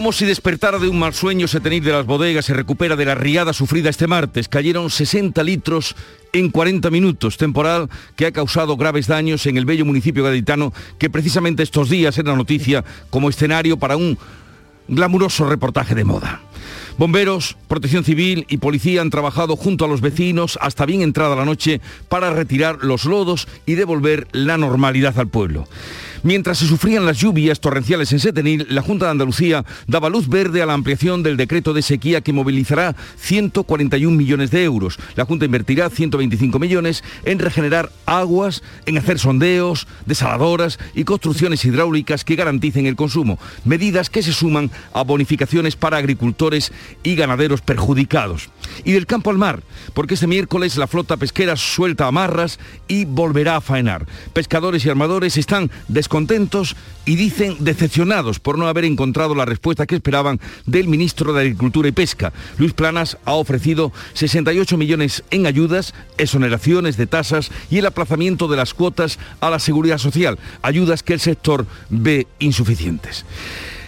Como si despertara de un mal sueño, Setenir de las bodegas se recupera de la riada sufrida este martes. Cayeron 60 litros en 40 minutos, temporal que ha causado graves daños en el bello municipio gaditano, que precisamente estos días era noticia como escenario para un glamuroso reportaje de moda. Bomberos, protección civil y policía han trabajado junto a los vecinos hasta bien entrada la noche para retirar los lodos y devolver la normalidad al pueblo. Mientras se sufrían las lluvias torrenciales en Setenil, la Junta de Andalucía daba luz verde a la ampliación del decreto de sequía que movilizará 141 millones de euros. La Junta invertirá 125 millones en regenerar aguas, en hacer sondeos, desaladoras y construcciones hidráulicas que garanticen el consumo. Medidas que se suman a bonificaciones para agricultores y ganaderos perjudicados. Y del campo al mar, porque este miércoles la flota pesquera suelta amarras y volverá a faenar. Pescadores y armadores están descontentos y dicen decepcionados por no haber encontrado la respuesta que esperaban del ministro de Agricultura y Pesca. Luis Planas ha ofrecido 68 millones en ayudas, exoneraciones de tasas y el aplazamiento de las cuotas a la seguridad social, ayudas que el sector ve insuficientes.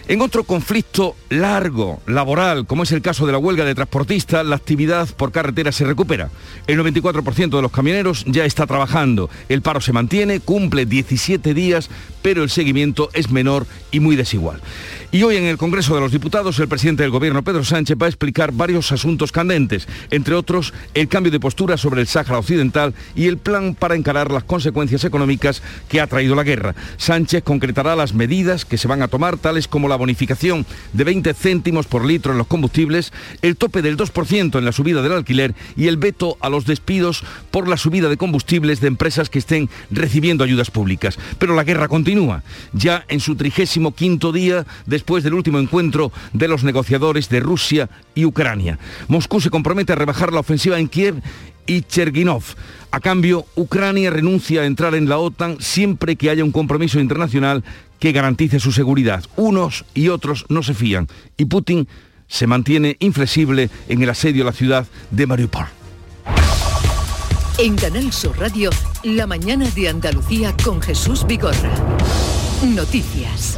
En otro conflicto largo, laboral, como es el caso de la huelga de transportistas, la actividad por carretera se recupera. El 94% de los camioneros ya está trabajando. El paro se mantiene, cumple 17 días, pero el seguimiento es menor y muy desigual. Y hoy en el Congreso de los Diputados el presidente del Gobierno, Pedro Sánchez, va a explicar varios asuntos candentes, entre otros el cambio de postura sobre el Sáhara Occidental y el plan para encarar las consecuencias económicas que ha traído la guerra. Sánchez concretará las medidas que se van a tomar, tales como la bonificación de 20 céntimos por litro en los combustibles, el tope del 2% en la subida del alquiler y el veto a los despidos por la subida de combustibles de empresas que estén recibiendo ayudas públicas. Pero la guerra continúa. Ya en su trigésimo quinto día, después del último encuentro de los negociadores de Rusia y Ucrania. Moscú se compromete a rebajar la ofensiva en Kiev y Cherginov. A cambio, Ucrania renuncia a entrar en la OTAN siempre que haya un compromiso internacional que garantice su seguridad. Unos y otros no se fían y Putin se mantiene inflexible en el asedio a la ciudad de Mariupol. En Canal Sur Radio, La mañana de Andalucía con Jesús Vigorra. Noticias.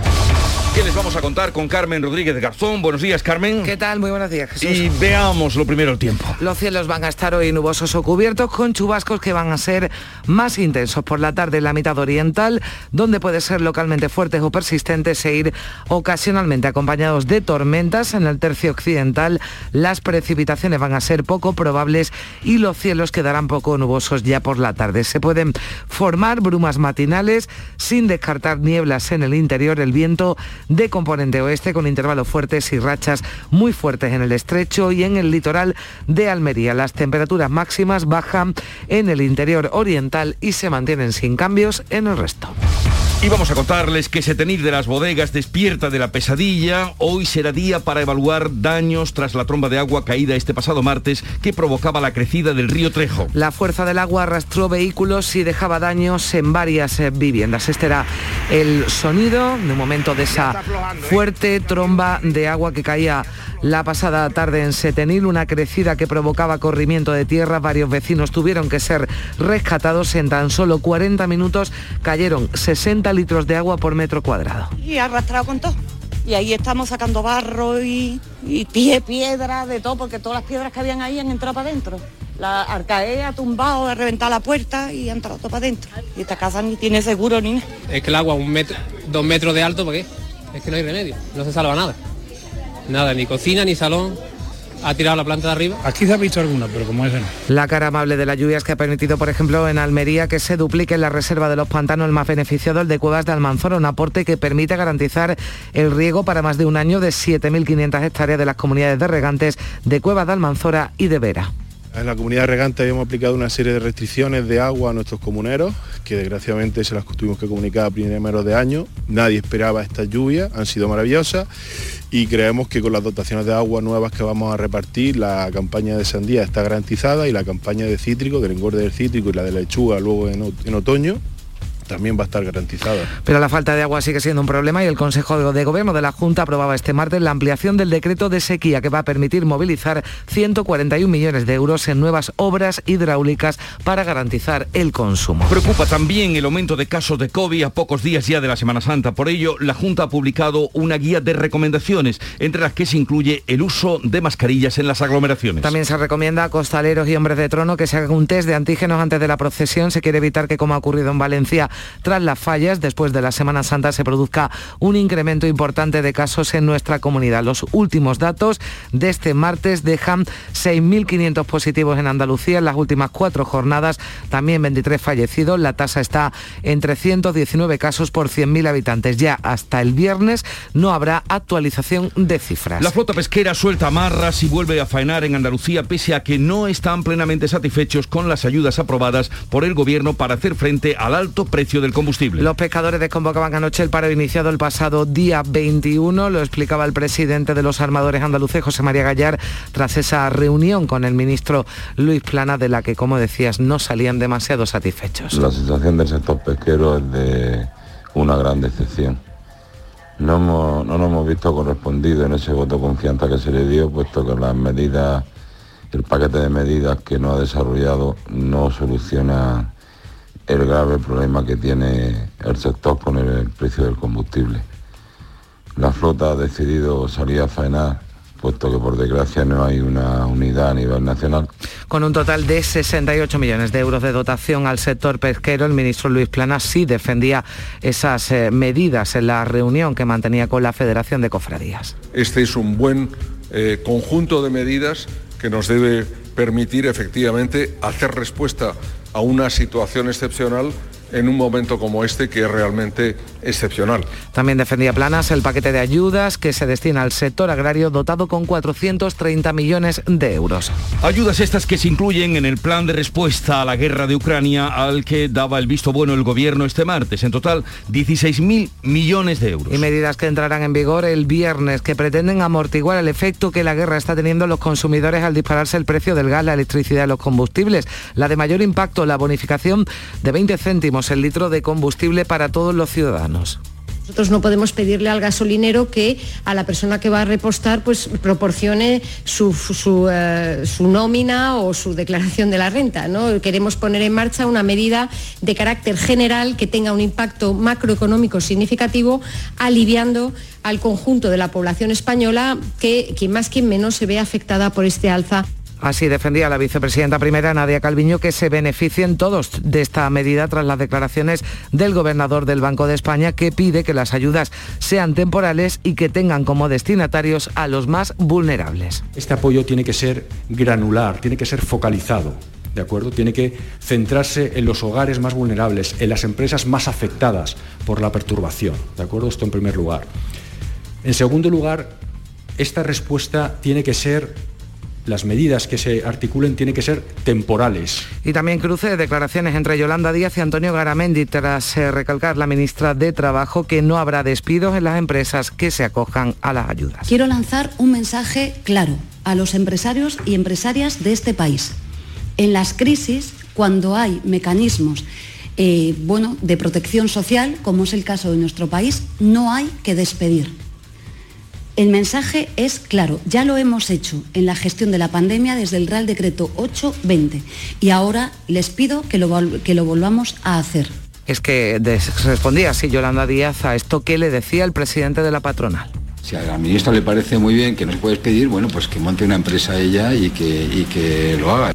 ¿Qué les vamos a contar con Carmen Rodríguez de Garzón? Buenos días, Carmen. ¿Qué tal? Muy buenos días, Jesús. Y veamos lo primero el tiempo. Los cielos van a estar hoy nubosos o cubiertos con chubascos que van a ser más intensos por la tarde en la mitad oriental, donde puede ser localmente fuertes o persistentes e ir ocasionalmente acompañados de tormentas. En el tercio occidental las precipitaciones van a ser poco probables y los cielos quedarán poco nubosos ya por la tarde. Se pueden formar brumas matinales sin descartar nieblas en el interior. El viento de componente oeste con intervalos fuertes y rachas muy fuertes en el estrecho y en el litoral de Almería. Las temperaturas máximas bajan en el interior oriental y se mantienen sin cambios en el resto. Y vamos a contarles que Setenir de las bodegas despierta de la pesadilla. Hoy será día para evaluar daños tras la tromba de agua caída este pasado martes que provocaba la crecida del río Trejo. La fuerza del agua arrastró vehículos y dejaba daños en varias eh, viviendas. Este era el sonido de un momento de esa fuerte tromba de agua que caía la pasada tarde en Setenil, una crecida que provocaba corrimiento de tierra. Varios vecinos tuvieron que ser rescatados en tan solo 40 minutos. Cayeron 60 litros de agua por metro cuadrado. Y arrastrado con todo. Y ahí estamos sacando barro y, y pie, piedra, de todo, porque todas las piedras que habían ahí han entrado para adentro. La arcae ha tumbado, ha reventado la puerta y ha entrado todo para adentro. Y esta casa ni tiene seguro ni nada. Es que el agua un metro, dos metros de alto, ¿por qué? Es que no hay remedio, no se salva nada. Nada, ni cocina, ni salón. Ha tirado la planta de arriba. Aquí se ha visto alguna, pero como ese no. La cara amable de las lluvias que ha permitido, por ejemplo, en Almería que se duplique en la reserva de los pantanos el más beneficiado, el de Cuevas de Almanzora, un aporte que permite garantizar el riego para más de un año de 7.500 hectáreas de las comunidades de regantes de Cuevas de Almanzora y de Vera. En la comunidad regante habíamos aplicado una serie de restricciones de agua a nuestros comuneros, que desgraciadamente se las tuvimos que comunicar a primeros de año. Nadie esperaba estas lluvias, han sido maravillosas y creemos que con las dotaciones de agua nuevas que vamos a repartir, la campaña de sandía está garantizada y la campaña de cítrico, del engorde del cítrico y la de lechuga luego en, en otoño también va a estar garantizada. Pero la falta de agua sigue siendo un problema y el Consejo de Gobierno de la Junta aprobaba este martes la ampliación del decreto de sequía que va a permitir movilizar 141 millones de euros en nuevas obras hidráulicas para garantizar el consumo. Preocupa también el aumento de casos de COVID a pocos días ya de la Semana Santa. Por ello, la Junta ha publicado una guía de recomendaciones, entre las que se incluye el uso de mascarillas en las aglomeraciones. También se recomienda a costaleros y hombres de trono que se hagan un test de antígenos antes de la procesión. Se quiere evitar que, como ha ocurrido en Valencia, tras las fallas, después de la Semana Santa, se produzca un incremento importante de casos en nuestra comunidad. Los últimos datos de este martes dejan 6.500 positivos en Andalucía en las últimas cuatro jornadas, también 23 fallecidos. La tasa está en 319 casos por 100.000 habitantes. Ya hasta el viernes no habrá actualización de cifras. La flota pesquera suelta amarras y vuelve a faenar en Andalucía pese a que no están plenamente satisfechos con las ayudas aprobadas por el gobierno para hacer frente al alto precio del combustible. Los pescadores desconvocaban anoche el paro iniciado el pasado día 21, lo explicaba el presidente de los armadores andaluces, José María Gallar, tras esa reunión con el ministro Luis Plana, de la que, como decías, no salían demasiado satisfechos. La situación del sector pesquero es de una gran decepción. No, hemos, no nos hemos visto correspondido en ese voto de confianza que se le dio, puesto que las medidas, el paquete de medidas que no ha desarrollado no soluciona el grave problema que tiene el sector con el precio del combustible. La flota ha decidido salir a faenar puesto que por desgracia no hay una unidad a nivel nacional. Con un total de 68 millones de euros de dotación al sector pesquero, el ministro Luis Plana sí defendía esas eh, medidas en la reunión que mantenía con la Federación de Cofradías. Este es un buen eh, conjunto de medidas que nos debe permitir efectivamente hacer respuesta a una situación excepcional en un momento como este que es realmente excepcional. También defendía Planas el paquete de ayudas que se destina al sector agrario dotado con 430 millones de euros. Ayudas estas que se incluyen en el plan de respuesta a la guerra de Ucrania al que daba el visto bueno el gobierno este martes. En total, 16.000 millones de euros. Y medidas que entrarán en vigor el viernes que pretenden amortiguar el efecto que la guerra está teniendo en los consumidores al dispararse el precio del gas, la electricidad y los combustibles. La de mayor impacto, la bonificación de 20 céntimos el litro de combustible para todos los ciudadanos. Nosotros no podemos pedirle al gasolinero que a la persona que va a repostar pues proporcione su, eh, su, nómina o su declaración de la renta. ¿no? Queremos poner en marcha una medida de carácter general que tenga un impacto macroeconómico significativo, aliviando al conjunto de la población española que quien más quien menos se ve afectada por este alza. Así defendía la vicepresidenta primera, Nadia Calviño, que se beneficien todos de esta medida tras las declaraciones del gobernador del Banco de España, que pide que las ayudas sean temporales y que tengan como destinatarios a los más vulnerables. Este apoyo tiene que ser granular, tiene que ser focalizado. ¿De acuerdo? Tiene que centrarse en los hogares más vulnerables, en las empresas más afectadas por la perturbación. ¿De acuerdo? Esto en primer lugar. En segundo lugar, esta respuesta tiene que ser las medidas que se articulen tienen que ser temporales. Y también cruce de declaraciones entre Yolanda Díaz y Antonio Garamendi tras eh, recalcar la ministra de Trabajo que no habrá despidos en las empresas que se acojan a las ayudas. Quiero lanzar un mensaje claro a los empresarios y empresarias de este país. En las crisis, cuando hay mecanismos eh, bueno, de protección social, como es el caso de nuestro país, no hay que despedir el mensaje es claro, ya lo hemos hecho en la gestión de la pandemia desde el Real Decreto 820 y ahora les pido que lo, que lo volvamos a hacer. Es que respondía así Yolanda Díaz a esto que le decía el presidente de la patronal. Si a la ministra le parece muy bien que nos puedes pedir, bueno, pues que monte una empresa ella y que, y que lo haga.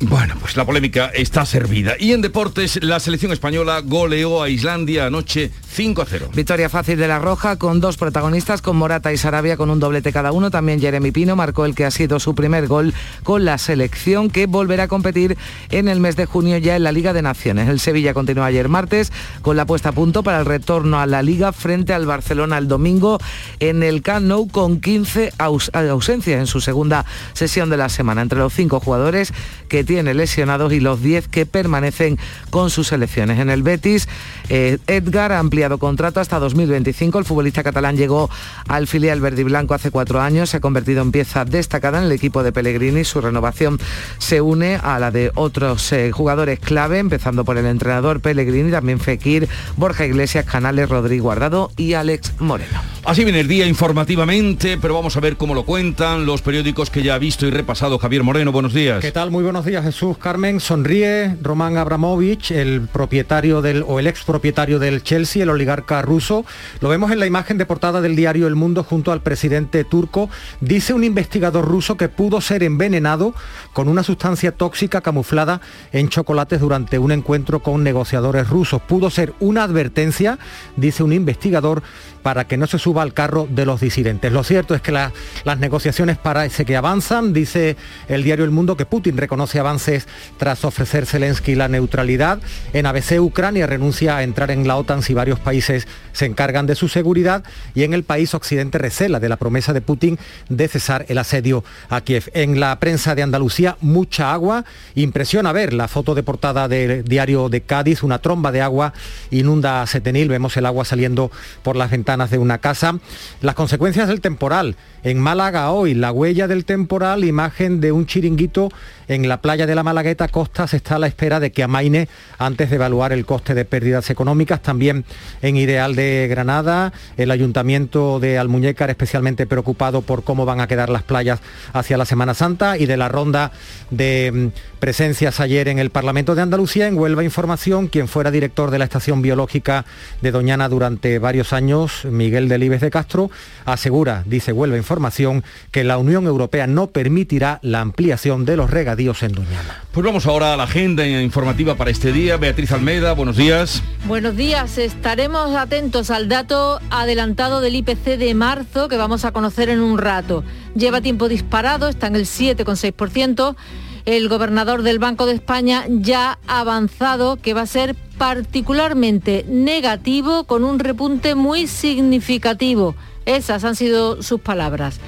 Bueno, pues la polémica está servida. Y en deportes, la selección española goleó a Islandia anoche 5 a 0. Victoria fácil de la Roja con dos protagonistas, con Morata y Sarabia con un doblete cada uno. También Jeremy Pino marcó el que ha sido su primer gol con la selección que volverá a competir en el mes de junio ya en la Liga de Naciones. El Sevilla continuó ayer martes con la puesta a punto para el retorno a la Liga frente al Barcelona el domingo en el Camp Nou con 15 ausencias en su segunda sesión de la semana. Entre los cinco jugadores que tiene lesionados y los 10 que permanecen con sus selecciones. En el Betis, eh, Edgar ha ampliado contrato hasta 2025. El futbolista catalán llegó al filial verde y blanco hace cuatro años, se ha convertido en pieza destacada en el equipo de Pellegrini. Su renovación se une a la de otros eh, jugadores clave, empezando por el entrenador Pellegrini, también Fekir, Borja Iglesias, Canales, Rodrigo Guardado y Alex Moreno. Así viene el día informativamente, pero vamos a ver cómo lo cuentan los periódicos que ya ha visto y repasado Javier Moreno. Buenos días. ¿Qué tal? Muy buenos días, Jesús. Carmen, sonríe Román Abramovich, el propietario del, o el ex propietario del Chelsea, el oligarca ruso. Lo vemos en la imagen de portada del diario El Mundo junto al presidente turco. Dice un investigador ruso que pudo ser envenenado con una sustancia tóxica camuflada en chocolates durante un encuentro con negociadores rusos. Pudo ser una advertencia, dice un investigador, para que no se suba al carro de los disidentes. Lo cierto es que las negociaciones parece que avanzan. Dice el diario El Mundo que Putin reconoce avances tras ofrecer Zelensky la neutralidad. En ABC Ucrania renuncia a entrar en la OTAN si varios países se encargan de su seguridad y en el país occidente recela de la promesa de Putin de cesar el asedio a Kiev. En la prensa de Andalucía, mucha agua. Impresiona ver la foto de portada del diario de Cádiz, una tromba de agua inunda a Setenil. Vemos el agua saliendo por las ventanas de una casa. Las consecuencias del temporal. En Málaga hoy, la huella del temporal, imagen de un chiringuito en la playa de la Malagueta Costas está a la espera de que amaine antes de evaluar el coste de pérdidas económicas. También en Ideal de Granada, el ayuntamiento de Almuñécar especialmente preocupado por cómo van a quedar las playas hacia la Semana Santa y de la ronda de mm, presencias ayer en el Parlamento de Andalucía. En Huelva Información, quien fuera director de la estación biológica de Doñana durante varios años, Miguel Delibes de Castro, asegura, dice Huelva Información, que la Unión Europea no permitirá la ampliación de los regadíos en Doñana. Pues vamos ahora a la agenda informativa para este día. Beatriz Almeida, buenos días. Buenos días, estaremos atentos al dato adelantado del IPC de marzo que vamos a conocer en un rato. Lleva tiempo disparado, está en el 7,6%. El gobernador del Banco de España ya ha avanzado que va a ser particularmente negativo con un repunte muy significativo. Esas han sido sus palabras.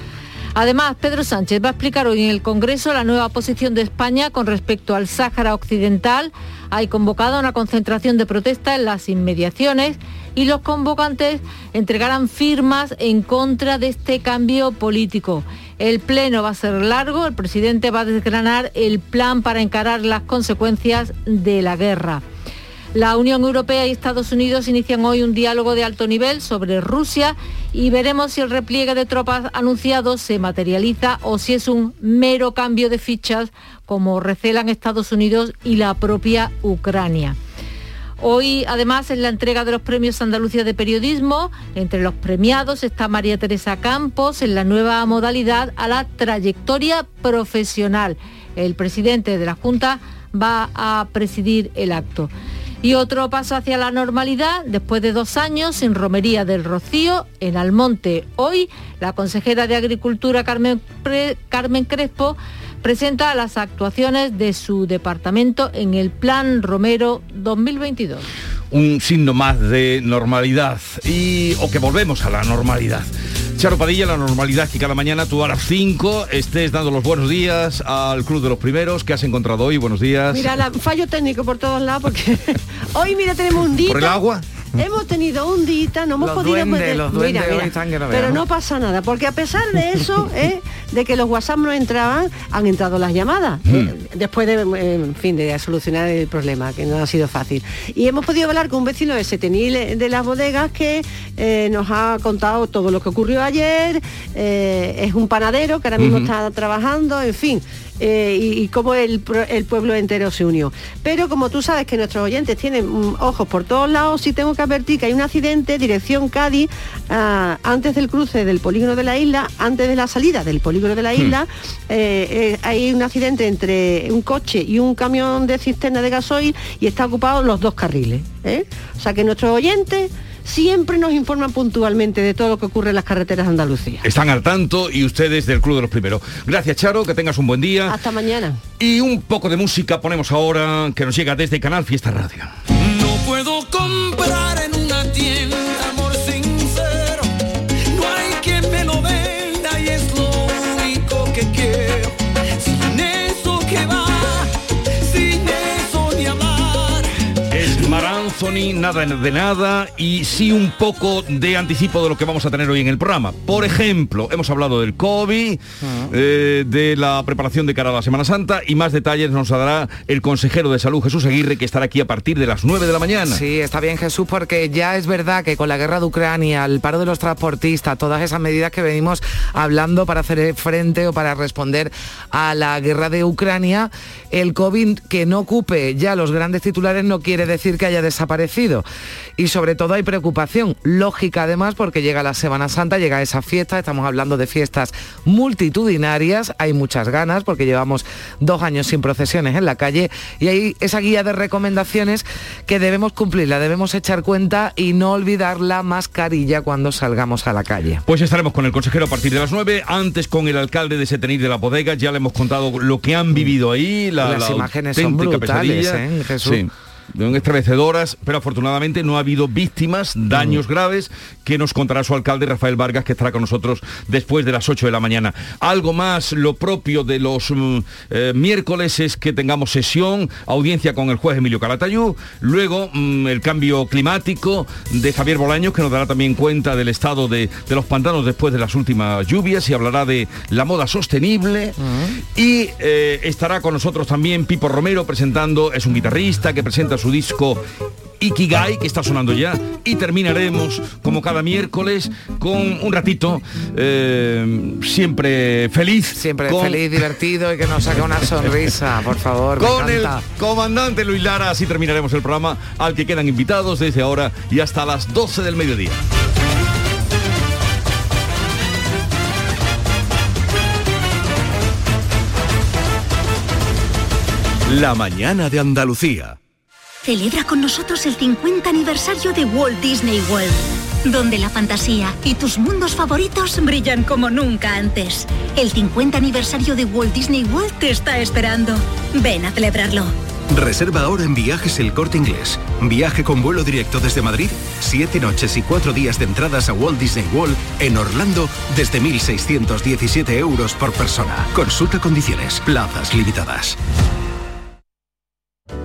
Además, Pedro Sánchez va a explicar hoy en el Congreso la nueva posición de España con respecto al Sáhara Occidental. Hay convocado una concentración de protesta en las inmediaciones y los convocantes entregarán firmas en contra de este cambio político. El pleno va a ser largo, el presidente va a desgranar el plan para encarar las consecuencias de la guerra. La Unión Europea y Estados Unidos inician hoy un diálogo de alto nivel sobre Rusia y veremos si el repliegue de tropas anunciado se materializa o si es un mero cambio de fichas como recelan Estados Unidos y la propia Ucrania. Hoy, además, es la entrega de los premios Andalucía de Periodismo. Entre los premiados está María Teresa Campos en la nueva modalidad a la trayectoria profesional. El presidente de la Junta va a presidir el acto. Y otro paso hacia la normalidad, después de dos años sin romería del Rocío, en Almonte. Hoy, la consejera de Agricultura Carmen, Carmen Crespo presenta las actuaciones de su departamento en el Plan Romero 2022. Un signo más de normalidad y o que volvemos a la normalidad. Charo Padilla, la normalidad que cada mañana tú a las 5 estés dando los buenos días al Club de los Primeros. ¿Qué has encontrado hoy? Buenos días. Mira, la, fallo técnico por todos lados porque hoy, mira, tenemos un día. ¿Por el agua? Hemos tenido un día, no hemos Los podido... duendes, los duendes hoy están que no pero veamos. no pasa nada, porque a pesar de eso, ¿eh? de que los WhatsApp no entraban, han entrado las llamadas, ¿eh? después de, eh, en fin, de solucionar el problema, que no ha sido fácil. Y hemos podido hablar con un vecino de Setenil de las bodegas que eh, nos ha contado todo lo que ocurrió ayer, eh, es un panadero que ahora mismo está trabajando, en fin. Eh, y, y cómo el, el pueblo entero se unió. Pero como tú sabes que nuestros oyentes tienen mm, ojos por todos lados, sí tengo que advertir que hay un accidente, dirección Cádiz, ah, antes del cruce del polígono de la isla, antes de la salida del polígono de la isla, eh, eh, hay un accidente entre un coche y un camión de cisterna de gasoil y está ocupado los dos carriles. O sea que nuestros oyentes siempre nos informan puntualmente de todo lo que ocurre en las carreteras de Andalucía. Están al tanto y ustedes del Club de los Primeros. Gracias, Charo, que tengas un buen día. Hasta mañana. Y un poco de música ponemos ahora que nos llega desde Canal Fiesta Radio. Tony, nada de nada y sí un poco de anticipo de lo que vamos a tener hoy en el programa. Por ejemplo, hemos hablado del COVID, eh, de la preparación de cara a la Semana Santa y más detalles nos dará el consejero de salud Jesús Aguirre que estará aquí a partir de las 9 de la mañana. Sí, está bien Jesús porque ya es verdad que con la guerra de Ucrania, el paro de los transportistas, todas esas medidas que venimos hablando para hacer frente o para responder a la guerra de Ucrania, el COVID que no ocupe ya los grandes titulares no quiere decir que haya desaparecido. Y sobre todo hay preocupación, lógica además porque llega la Semana Santa, llega esa fiesta, estamos hablando de fiestas multitudinarias, hay muchas ganas porque llevamos dos años sin procesiones en la calle y hay esa guía de recomendaciones que debemos cumplirla, debemos echar cuenta y no olvidar la mascarilla cuando salgamos a la calle. Pues estaremos con el consejero a partir de las 9, antes con el alcalde de Setenir de la Bodega, ya le hemos contado lo que han vivido ahí, la, Las la imágenes son brutales. ¿eh, Jesús? Sí. Estremecedoras, pero afortunadamente no ha habido víctimas, daños graves, que nos contará su alcalde Rafael Vargas, que estará con nosotros después de las 8 de la mañana. Algo más, lo propio de los mm, eh, miércoles es que tengamos sesión, audiencia con el juez Emilio Calatayú, luego mm, el cambio climático de Javier Bolaños, que nos dará también cuenta del estado de, de los pantanos después de las últimas lluvias y hablará de la moda sostenible. Y eh, estará con nosotros también Pipo Romero presentando, es un guitarrista que presenta su disco Ikigai, que está sonando ya, y terminaremos, como cada miércoles, con un ratito eh, siempre feliz. Siempre con- feliz, divertido y que nos saque una sonrisa, por favor. me Con el comandante Luis Lara, así terminaremos el programa, al que quedan invitados desde ahora y hasta las 12 del mediodía. La mañana de Andalucía. Celebra con nosotros el 50 aniversario de Walt Disney World, donde la fantasía y tus mundos favoritos brillan como nunca antes. El 50 aniversario de Walt Disney World te está esperando. Ven a celebrarlo. Reserva ahora en Viajes El Corte Inglés. Viaje con vuelo directo desde Madrid, siete noches y cuatro días de entradas a Walt Disney World en Orlando desde 1.617 euros por persona. Consulta condiciones, plazas limitadas.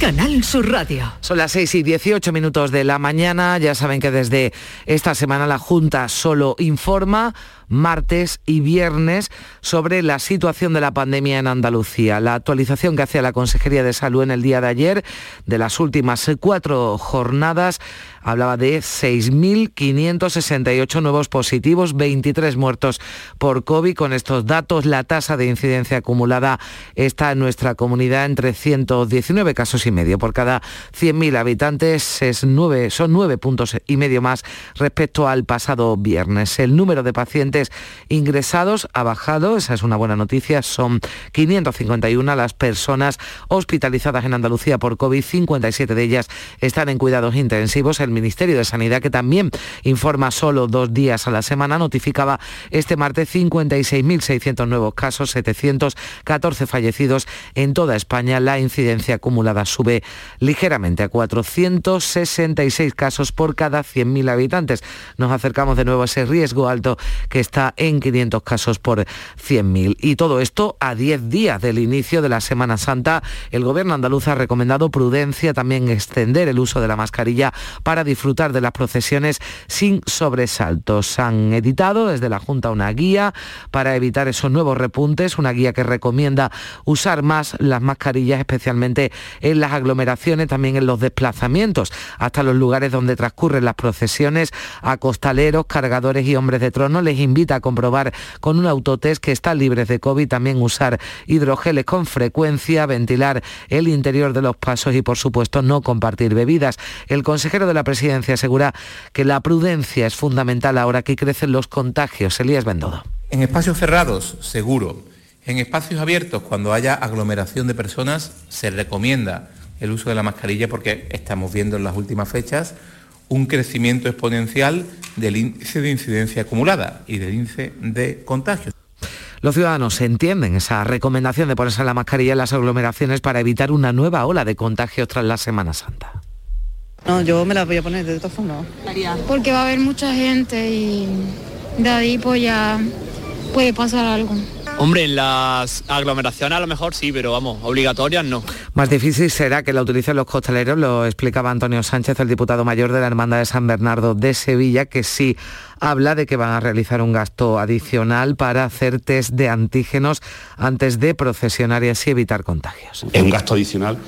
Canal Sur Radio. Son las 6 y 18 minutos de la mañana. Ya saben que desde esta semana la Junta solo informa martes y viernes sobre la situación de la pandemia en Andalucía. La actualización que hacía la Consejería de Salud en el día de ayer de las últimas cuatro jornadas hablaba de 6.568 nuevos positivos, 23 muertos por COVID. Con estos datos, la tasa de incidencia acumulada está en nuestra comunidad entre 119 casos y medio por cada 100.000 habitantes. Es son nueve puntos y medio más respecto al pasado viernes. El número de pacientes ingresados ha bajado, esa es una buena noticia, son 551 las personas hospitalizadas en Andalucía por COVID, 57 de ellas están en cuidados intensivos. El Ministerio de Sanidad, que también informa solo dos días a la semana, notificaba este martes 56.600 nuevos casos, 714 fallecidos en toda España. La incidencia acumulada sube ligeramente a 466 casos por cada 100.000 habitantes. Nos acercamos de nuevo a ese riesgo alto que en 500 casos por 100.000. Y todo esto a 10 días del inicio de la Semana Santa. El gobierno andaluz ha recomendado prudencia, también extender el uso de la mascarilla para disfrutar de las procesiones sin sobresaltos. Han editado desde la Junta una guía para evitar esos nuevos repuntes, una guía que recomienda usar más las mascarillas, especialmente en las aglomeraciones, también en los desplazamientos, hasta los lugares donde transcurren las procesiones. A costaleros, cargadores y hombres de trono les invita a comprobar con un autotest que están libres de COVID, también usar hidrogeles con frecuencia, ventilar el interior de los pasos y, por supuesto, no compartir bebidas. El consejero de la presidencia asegura que la prudencia es fundamental ahora que crecen los contagios. Elías Bendodo. En espacios cerrados, seguro. En espacios abiertos, cuando haya aglomeración de personas, se recomienda el uso de la mascarilla porque estamos viendo en las últimas fechas un crecimiento exponencial del índice de incidencia acumulada y del índice de contagios. Los ciudadanos entienden esa recomendación de ponerse la mascarilla en las aglomeraciones para evitar una nueva ola de contagios tras la Semana Santa. No, yo me la voy a poner de todas formas. Porque va a haber mucha gente y de ahí pues ya puede pasar algo. Hombre, en las aglomeraciones a lo mejor sí, pero vamos, obligatorias no. Más difícil será que la utilicen los costaleros, lo explicaba Antonio Sánchez, el diputado mayor de la Hermandad de San Bernardo de Sevilla, que sí habla de que van a realizar un gasto adicional para hacer test de antígenos antes de procesionar y así evitar contagios. Es un gasto adicional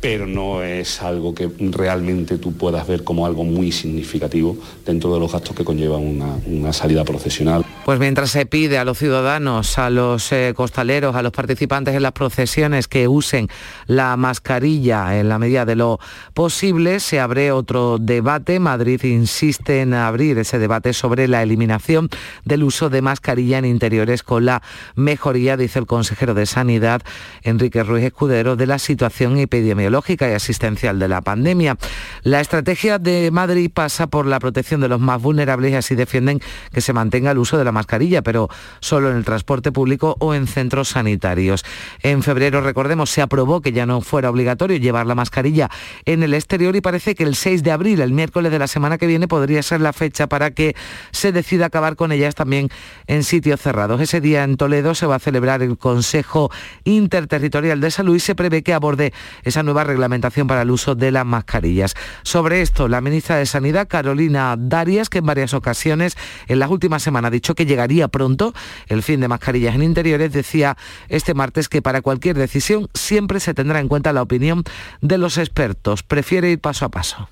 pero no es algo que realmente tú puedas ver como algo muy significativo dentro de los gastos que conlleva una, una salida procesional. Pues mientras se pide a los ciudadanos, a los eh, costaleros, a los participantes en las procesiones que usen la mascarilla en la medida de lo posible, se abre otro debate. Madrid insiste en abrir ese debate sobre la eliminación del uso de mascarilla en interiores con la mejoría, dice el consejero de Sanidad, Enrique Ruiz Escudero, de la situación epidemiológica y asistencial de la pandemia. La estrategia de Madrid pasa por la protección de los más vulnerables y así defienden que se mantenga el uso de la mascarilla, pero solo en el transporte público o en centros sanitarios. En febrero, recordemos, se aprobó que ya no fuera obligatorio llevar la mascarilla en el exterior y parece que el 6 de abril, el miércoles de la semana que viene, podría ser la fecha para que se decida acabar con ellas también en sitios cerrados. Ese día en Toledo se va a celebrar el Consejo Interterritorial de Salud y se prevé que aborde esa nueva reglamentación para el uso de las mascarillas. Sobre esto, la ministra de Sanidad, Carolina Darias, que en varias ocasiones en las últimas semanas ha dicho que llegaría pronto el fin de mascarillas en interiores, decía este martes que para cualquier decisión siempre se tendrá en cuenta la opinión de los expertos. Prefiere ir paso a paso.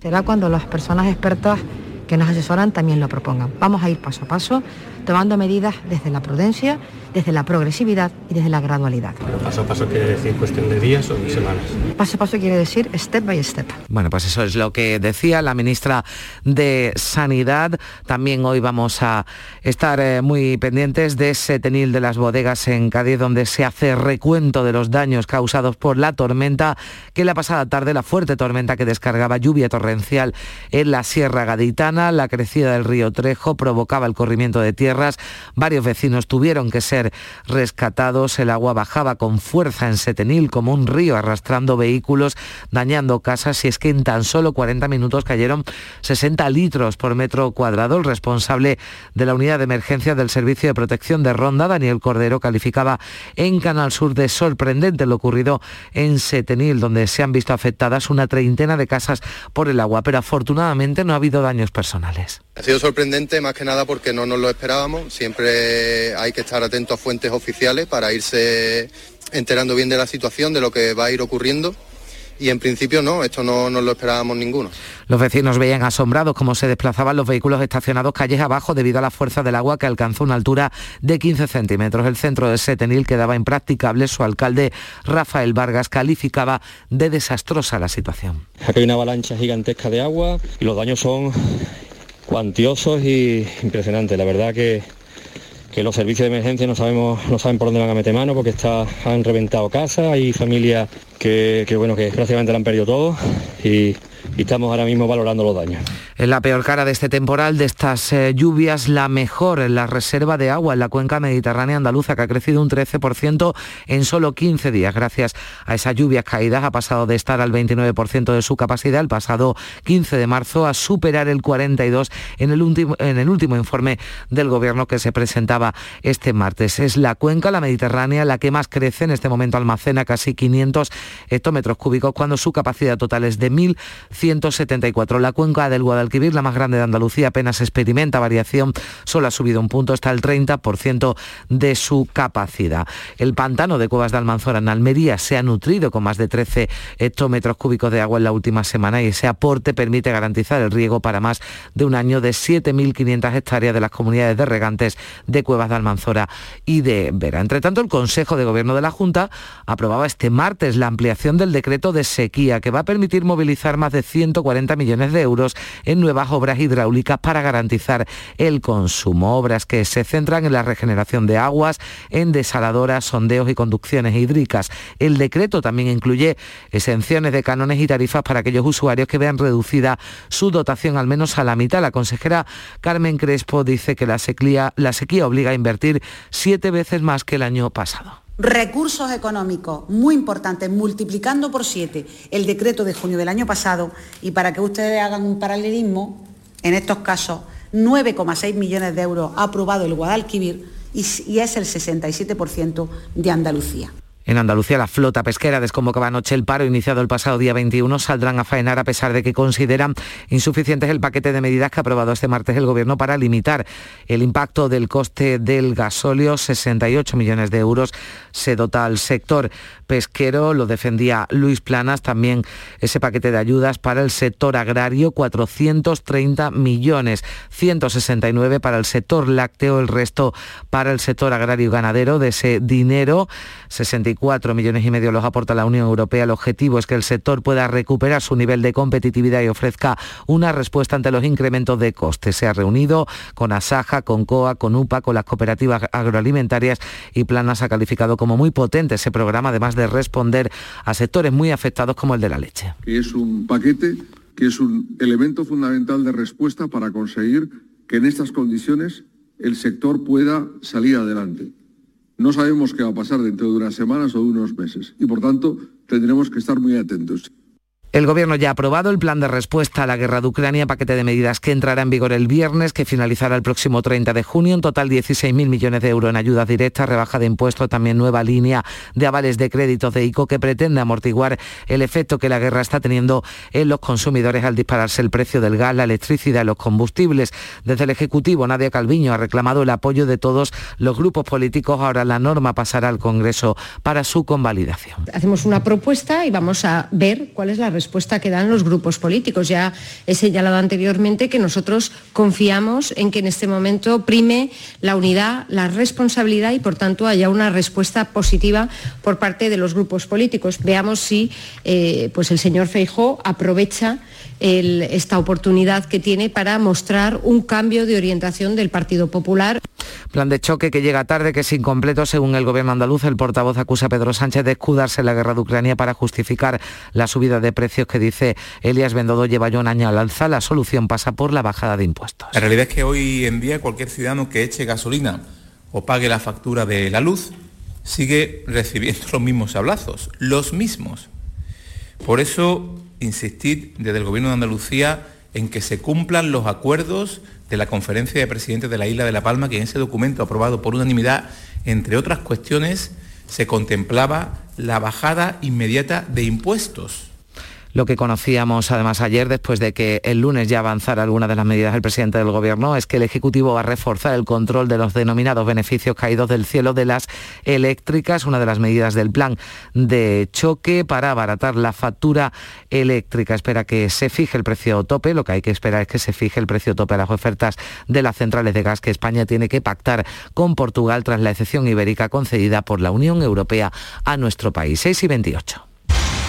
Será cuando las personas expertas que nos asesoran también lo propongan. Vamos a ir paso a paso, tomando medidas desde la prudencia desde la progresividad y desde la gradualidad. Pero paso a paso quiere decir cuestión de días o de semanas. Paso a paso quiere decir step by step. Bueno, pues eso es lo que decía la ministra de Sanidad. También hoy vamos a estar eh, muy pendientes de ese tenil de las bodegas en Cádiz, donde se hace recuento de los daños causados por la tormenta que la pasada tarde, la fuerte tormenta que descargaba lluvia torrencial en la Sierra Gaditana, la crecida del río Trejo provocaba el corrimiento de Varios vecinos tuvieron que ser rescatados. El agua bajaba con fuerza en Setenil como un río, arrastrando vehículos, dañando casas y es que en tan solo 40 minutos cayeron 60 litros por metro cuadrado. El responsable de la unidad de emergencia del Servicio de Protección de Ronda, Daniel Cordero, calificaba en Canal Sur de sorprendente lo ocurrido en Setenil, donde se han visto afectadas una treintena de casas por el agua, pero afortunadamente no ha habido daños personales. Ha sido sorprendente más que nada porque no nos lo esperábamos. Siempre hay que estar atentos a fuentes oficiales para irse enterando bien de la situación, de lo que va a ir ocurriendo. Y en principio no, esto no nos lo esperábamos ninguno. Los vecinos veían asombrados cómo se desplazaban los vehículos estacionados calles abajo debido a la fuerza del agua que alcanzó una altura de 15 centímetros. El centro de Setenil quedaba impracticable. Su alcalde Rafael Vargas calificaba de desastrosa la situación. Aquí hay una avalancha gigantesca de agua y los daños son cuantiosos y impresionantes. La verdad que, que los servicios de emergencia no sabemos, no saben por dónde van a meter mano porque está, han reventado casas, hay familias que, que bueno que prácticamente lo han perdido todo y, y estamos ahora mismo valorando los daños. En la peor cara de este temporal, de estas eh, lluvias, la mejor en la reserva de agua en la cuenca mediterránea andaluza, que ha crecido un 13% en solo 15 días. Gracias a esas lluvias caídas, ha pasado de estar al 29% de su capacidad el pasado 15 de marzo a superar el 42% en el, último, en el último informe del Gobierno que se presentaba este martes. Es la cuenca, la mediterránea, la que más crece. En este momento almacena casi 500 hectómetros cúbicos, cuando su capacidad total es de 1.174. La cuenca del Guadalquivir la más grande de Andalucía, apenas experimenta variación, solo ha subido un punto hasta el 30% de su capacidad. El pantano de Cuevas de Almanzora en Almería se ha nutrido con más de 13 hectómetros cúbicos de agua en la última semana y ese aporte permite garantizar el riego para más de un año de 7.500 hectáreas de las comunidades de regantes de Cuevas de Almanzora y de Vera. Entre tanto, el Consejo de Gobierno de la Junta aprobaba este martes la ampliación del decreto de sequía que va a permitir movilizar más de 140 millones de euros en nuevas obras hidráulicas para garantizar el consumo. Obras que se centran en la regeneración de aguas, en desaladoras, sondeos y conducciones hídricas. El decreto también incluye exenciones de cánones y tarifas para aquellos usuarios que vean reducida su dotación al menos a la mitad. La consejera Carmen Crespo dice que la sequía obliga a invertir siete veces más que el año pasado recursos económicos muy importantes, multiplicando por siete el decreto de junio del año pasado y para que ustedes hagan un paralelismo, en estos casos 9,6 millones de euros ha aprobado el Guadalquivir y, y es el 67% de Andalucía. En Andalucía, la flota pesquera desconvocaba anoche el paro iniciado el pasado día 21. Saldrán a faenar a pesar de que consideran insuficientes el paquete de medidas que ha aprobado este martes el Gobierno para limitar el impacto del coste del gasóleo. 68 millones de euros se dota al sector pesquero. Lo defendía Luis Planas. También ese paquete de ayudas para el sector agrario, 430 millones. 169 para el sector lácteo, el resto para el sector agrario y ganadero. De ese dinero, 60 4 millones y medio los aporta la Unión Europea. El objetivo es que el sector pueda recuperar su nivel de competitividad y ofrezca una respuesta ante los incrementos de costes. Se ha reunido con Asaja, con COA, con UPA, con las cooperativas agroalimentarias y Planas ha calificado como muy potente ese programa, además de responder a sectores muy afectados como el de la leche. Es un paquete que es un elemento fundamental de respuesta para conseguir que en estas condiciones el sector pueda salir adelante. No sabemos qué va a pasar dentro de unas semanas o de unos meses y por tanto tendremos que estar muy atentos. El Gobierno ya ha aprobado el plan de respuesta a la guerra de Ucrania, paquete de medidas que entrará en vigor el viernes, que finalizará el próximo 30 de junio. En total 16.000 millones de euros en ayudas directas, rebaja de impuestos, también nueva línea de avales de créditos de ICO que pretende amortiguar el efecto que la guerra está teniendo en los consumidores al dispararse el precio del gas, la electricidad y los combustibles. Desde el Ejecutivo, Nadia Calviño ha reclamado el apoyo de todos los grupos políticos. Ahora la norma pasará al Congreso para su convalidación. Hacemos una propuesta y vamos a ver cuál es la respuesta que dan los grupos políticos. Ya he señalado anteriormente que nosotros confiamos en que en este momento prime la unidad, la responsabilidad y por tanto haya una respuesta positiva por parte de los grupos políticos. Veamos si eh, pues el señor Feijó aprovecha el, esta oportunidad que tiene para mostrar un cambio de orientación del Partido Popular. Plan de choque que llega tarde, que es incompleto según el gobierno andaluz. El portavoz acusa a Pedro Sánchez de escudarse en la guerra de Ucrania para justificar la subida de precios que dice Elias Bendodo lleva ya un año al alza. La solución pasa por la bajada de impuestos. La realidad es que hoy en día cualquier ciudadano que eche gasolina o pague la factura de la luz sigue recibiendo los mismos sablazos, los mismos. Por eso insistir desde el Gobierno de Andalucía en que se cumplan los acuerdos de la Conferencia de Presidentes de la Isla de La Palma, que en ese documento aprobado por unanimidad, entre otras cuestiones, se contemplaba la bajada inmediata de impuestos lo que conocíamos además ayer, después de que el lunes ya avanzara algunas de las medidas del presidente del Gobierno, es que el Ejecutivo va a reforzar el control de los denominados beneficios caídos del cielo de las eléctricas, una de las medidas del plan de choque para abaratar la factura eléctrica. Espera que se fije el precio tope, lo que hay que esperar es que se fije el precio tope a las ofertas de las centrales de gas que España tiene que pactar con Portugal tras la excepción ibérica concedida por la Unión Europea a nuestro país. 6 y 28.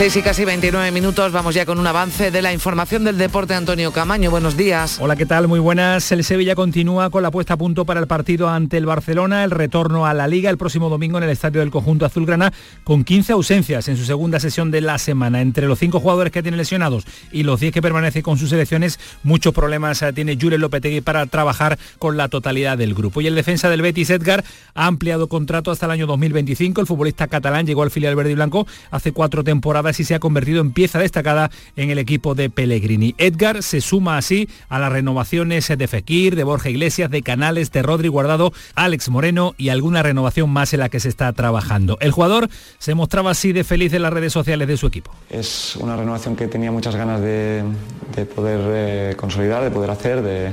6 y casi 29 minutos, vamos ya con un avance de la información del deporte. Antonio Camaño, buenos días. Hola, ¿qué tal? Muy buenas. El Sevilla continúa con la puesta a punto para el partido ante el Barcelona, el retorno a la Liga el próximo domingo en el estadio del conjunto azulgrana, con 15 ausencias en su segunda sesión de la semana. Entre los cinco jugadores que tiene lesionados y los 10 que permanece con sus selecciones, muchos problemas eh, tiene Jure Lopetegui para trabajar con la totalidad del grupo. Y el defensa del Betis, Edgar, ha ampliado contrato hasta el año 2025. El futbolista catalán llegó al filial verde y blanco hace cuatro temporadas sí se ha convertido en pieza destacada en el equipo de Pellegrini. Edgar se suma así a las renovaciones de Fekir, de Borja Iglesias, de Canales, de Rodri Guardado, Alex Moreno y alguna renovación más en la que se está trabajando. El jugador se mostraba así de feliz en las redes sociales de su equipo. Es una renovación que tenía muchas ganas de, de poder eh, consolidar, de poder hacer, de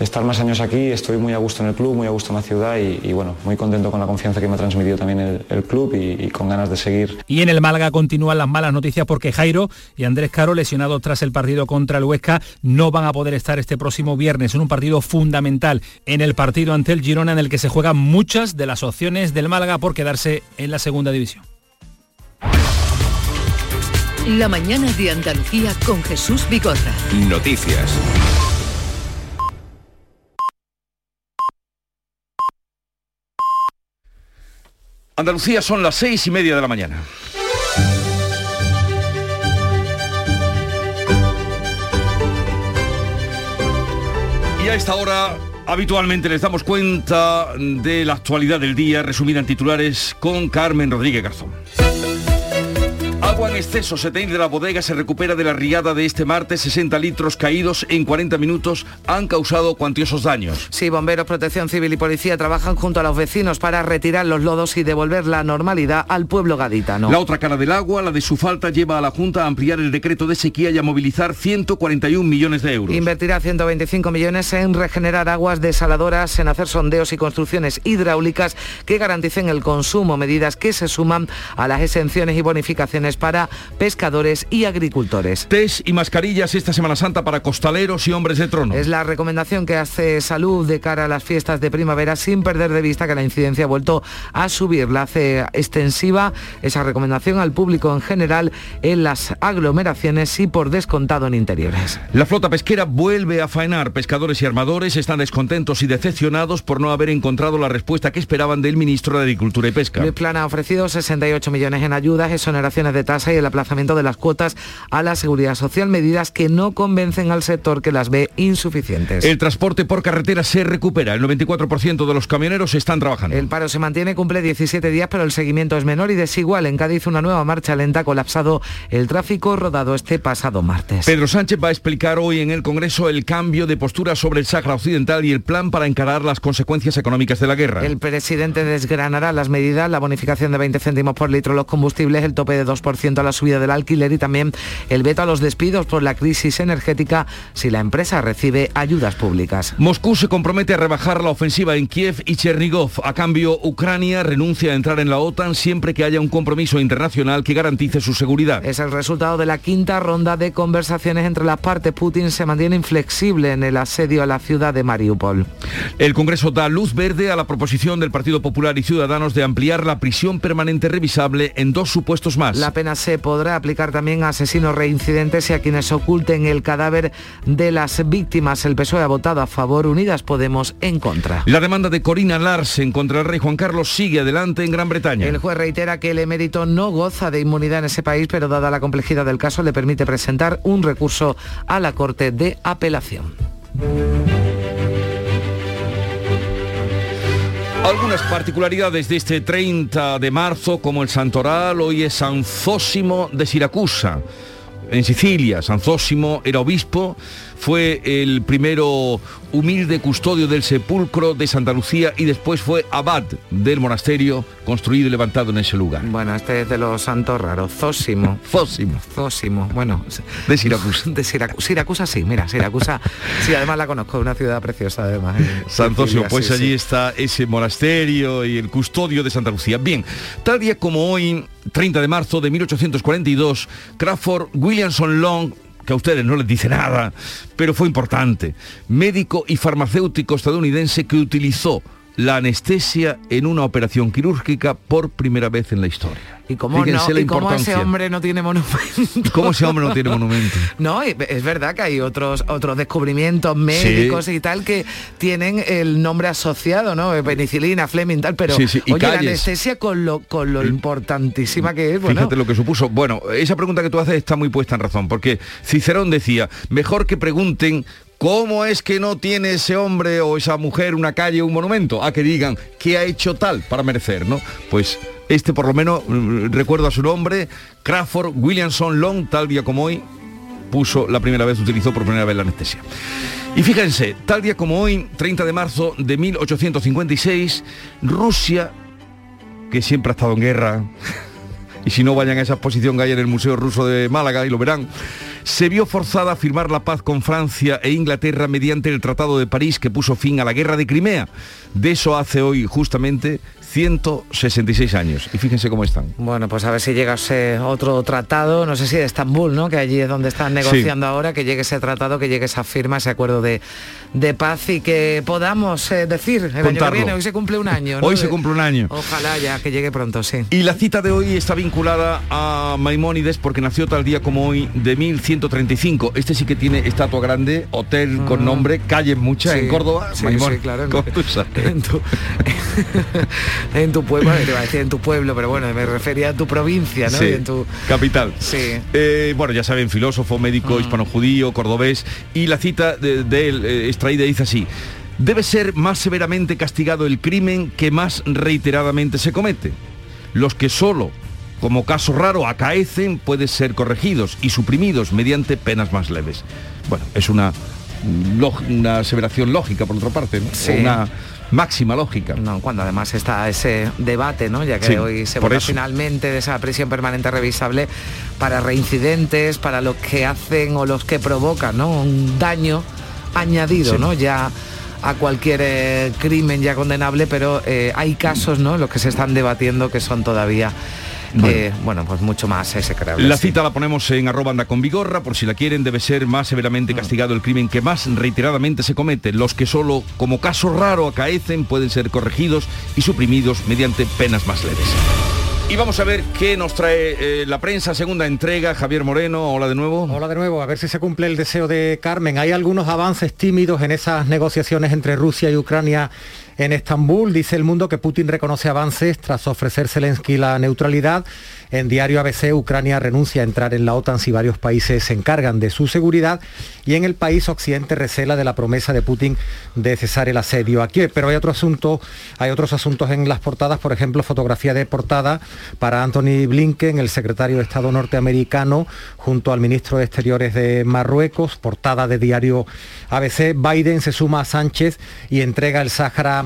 estar más años aquí, estoy muy a gusto en el club, muy a gusto en la ciudad y, bueno, muy contento con la confianza que me ha transmitido también el, club y, con ganas de seguir. Y en el Málaga continúan las malas noticias porque Jairo y Andrés Caro, lesionados tras el partido contra el Huesca, no van a poder estar este próximo viernes en un partido fundamental en el partido ante el Girona en el que se juegan muchas de las opciones del Málaga por quedarse en la segunda división. La mañana de Andalucía con Jesús Bigorra. Noticias. Andalucía son las seis y media de la mañana. Y a esta hora habitualmente les damos cuenta de la actualidad del día, resumida en titulares, con Carmen Rodríguez Garzón. Agua en exceso se de la bodega se recupera de la riada de este martes. 60 litros caídos en 40 minutos han causado cuantiosos daños. Sí, bomberos, protección civil y policía trabajan junto a los vecinos para retirar los lodos y devolver la normalidad al pueblo gaditano. La otra cara del agua, la de su falta, lleva a la Junta a ampliar el decreto de sequía y a movilizar 141 millones de euros. Invertirá 125 millones en regenerar aguas desaladoras, en hacer sondeos y construcciones hidráulicas que garanticen el consumo, medidas que se suman a las exenciones y bonificaciones para pescadores y agricultores. Test y mascarillas esta Semana Santa para costaleros y hombres de trono. Es la recomendación que hace Salud de cara a las fiestas de primavera sin perder de vista que la incidencia ha vuelto a subir. La hace extensiva esa recomendación al público en general en las aglomeraciones y por descontado en interiores. La flota pesquera vuelve a faenar. Pescadores y armadores están descontentos y decepcionados por no haber encontrado la respuesta que esperaban del ministro de Agricultura y Pesca. El plan ha ofrecido 68 millones en ayudas, exoneraciones de tasa y el aplazamiento de las cuotas a la seguridad social, medidas que no convencen al sector que las ve insuficientes. El transporte por carretera se recupera, el 94% de los camioneros están trabajando. El paro se mantiene, cumple 17 días, pero el seguimiento es menor y desigual. En Cádiz una nueva marcha lenta ha colapsado el tráfico rodado este pasado martes. Pedro Sánchez va a explicar hoy en el Congreso el cambio de postura sobre el Sáhara Occidental y el plan para encarar las consecuencias económicas de la guerra. El presidente desgranará las medidas, la bonificación de 20 céntimos por litro los combustibles, el tope de 2% a la subida del alquiler y también el veto a los despidos por la crisis energética si la empresa recibe ayudas públicas. Moscú se compromete a rebajar la ofensiva en Kiev y Chernigov. A cambio, Ucrania renuncia a entrar en la OTAN siempre que haya un compromiso internacional que garantice su seguridad. Es el resultado de la quinta ronda de conversaciones entre las partes. Putin se mantiene inflexible en el asedio a la ciudad de Mariupol. El Congreso da luz verde a la proposición del Partido Popular y Ciudadanos de ampliar la prisión permanente revisable en dos supuestos más. La pena se podrá aplicar también a asesinos reincidentes y a quienes oculten el cadáver de las víctimas. El PSOE ha votado a favor, Unidas Podemos en contra. La demanda de Corina Larsen contra el rey Juan Carlos sigue adelante en Gran Bretaña. El juez reitera que el emérito no goza de inmunidad en ese país, pero dada la complejidad del caso le permite presentar un recurso a la Corte de Apelación. Algunas particularidades de este 30 de marzo, como el santoral, hoy es San Zósimo de Siracusa, en Sicilia. San Zósimo era obispo fue el primero humilde custodio del sepulcro de Santa Lucía y después fue abad del monasterio construido y levantado en ese lugar. Bueno, este es de los santos raros, Zósimo. Zósimo. Zósimo, bueno. De Siracusa. De Siracusa, Siracusa sí, mira, Siracusa, sí, además la conozco, una ciudad preciosa además. San Zósimo, pues allí está ese monasterio y el custodio de Santa Lucía. Bien, tal día como hoy, 30 de marzo de 1842, Crawford Williamson Long que a ustedes no les dice nada, pero fue importante. Médico y farmacéutico estadounidense que utilizó la anestesia en una operación quirúrgica por primera vez en la historia. ¿Y cómo, no, ese hombre no tiene monumento? ¿Cómo ese hombre no tiene monumento? no, es verdad que hay otros, otros descubrimientos médicos y tal que tienen el nombre asociado, ¿no? Penicilina, Fleming, tal, pero oye, la anestesia con lo, con lo importantísima que es. Fíjate lo que supuso. Bueno, esa pregunta que tú haces está muy puesta en razón, porque Cicerón decía, mejor que pregunten ¿Cómo es que no tiene ese hombre o esa mujer una calle, un monumento? A que digan, ¿qué ha hecho tal para merecer, no? Pues Este por lo menos mm, recuerdo a su nombre, Crawford Williamson Long, tal día como hoy, puso la primera vez, utilizó por primera vez la anestesia. Y fíjense, tal día como hoy, 30 de marzo de 1856, Rusia, que siempre ha estado en guerra, y si no vayan a esa exposición que hay en el Museo Ruso de Málaga y lo verán, se vio forzada a firmar la paz con Francia e Inglaterra mediante el Tratado de París que puso fin a la guerra de Crimea. De eso hace hoy justamente 166 años. Y fíjense cómo están. Bueno, pues a ver si llega ese otro tratado, no sé si de Estambul, ¿no? Que allí es donde están negociando ahora, que llegue ese tratado, que llegue esa firma, ese acuerdo de, de paz y que podamos eh, decir el año que Contarlo. viene, hoy se cumple un año. ¿no? Hoy se cumple un año. Ojalá ya que llegue pronto, sí. Y la cita de hoy está vinculada a Maimónides porque nació tal día como hoy de 1135. Este sí que tiene estatua grande, hotel con nombre, calles muchas Sí, en Córdoba. sí, claro, en- en tu, en tu pueblo, te iba a decir en tu pueblo, pero bueno, me refería a tu provincia, ¿no? Sí, Y en tu, capital. Sí. Eh, bueno, ya saben, filósofo, médico, hispano-judío, cordobés. Y la cita de, de él eh, extraída dice así. Debe ser más severamente castigado el crimen que más reiteradamente se comete. Los que solo, como caso raro, acaecen, pueden ser corregidos y suprimidos mediante penas más leves. Bueno, es una, mm, una aseveración lógica, por otra parte, ¿no? Sí. Una máxima lógica. No, cuando además está ese debate, ¿no? Ya que Sí, hoy se vota finalmente de esa prisión permanente revisable para reincidentes, para los que hacen o los que provocan, ¿no? Un daño añadido, Sí. ¿no? Ya a cualquier eh, crimen ya condenable, pero eh, hay casos, ¿no? Los que se están debatiendo que son todavía, eh, bueno, pues mucho más execrables. La sí. cita la ponemos en arroba anda con vigorra, por si la quieren, debe ser más severamente Mm. castigado el crimen que más reiteradamente se comete. Los que solo como caso raro acaecen pueden ser corregidos y suprimidos mediante penas más leves. Y vamos a ver qué nos trae eh, la prensa, segunda entrega. Javier Moreno, hola de nuevo. Hola de nuevo, a ver si se cumple el deseo de Carmen. Hay algunos avances tímidos en esas negociaciones entre Rusia y Ucrania en Estambul. Dice el mundo que Putin reconoce avances tras ofrecer Zelensky la neutralidad. En diario ABC, Ucrania renuncia a entrar en la OTAN si varios países se encargan de su seguridad. Y en el país Occidente recela de la promesa de Putin de cesar el asedio a Kiev. Pero hay otro asunto, hay otros asuntos en las portadas, por ejemplo, fotografía de portada para Anthony Blinken, el secretario de Estado norteamericano, junto al ministro de Exteriores de Marruecos, portada de diario ABC. Biden se suma a Sánchez y entrega el Sáhara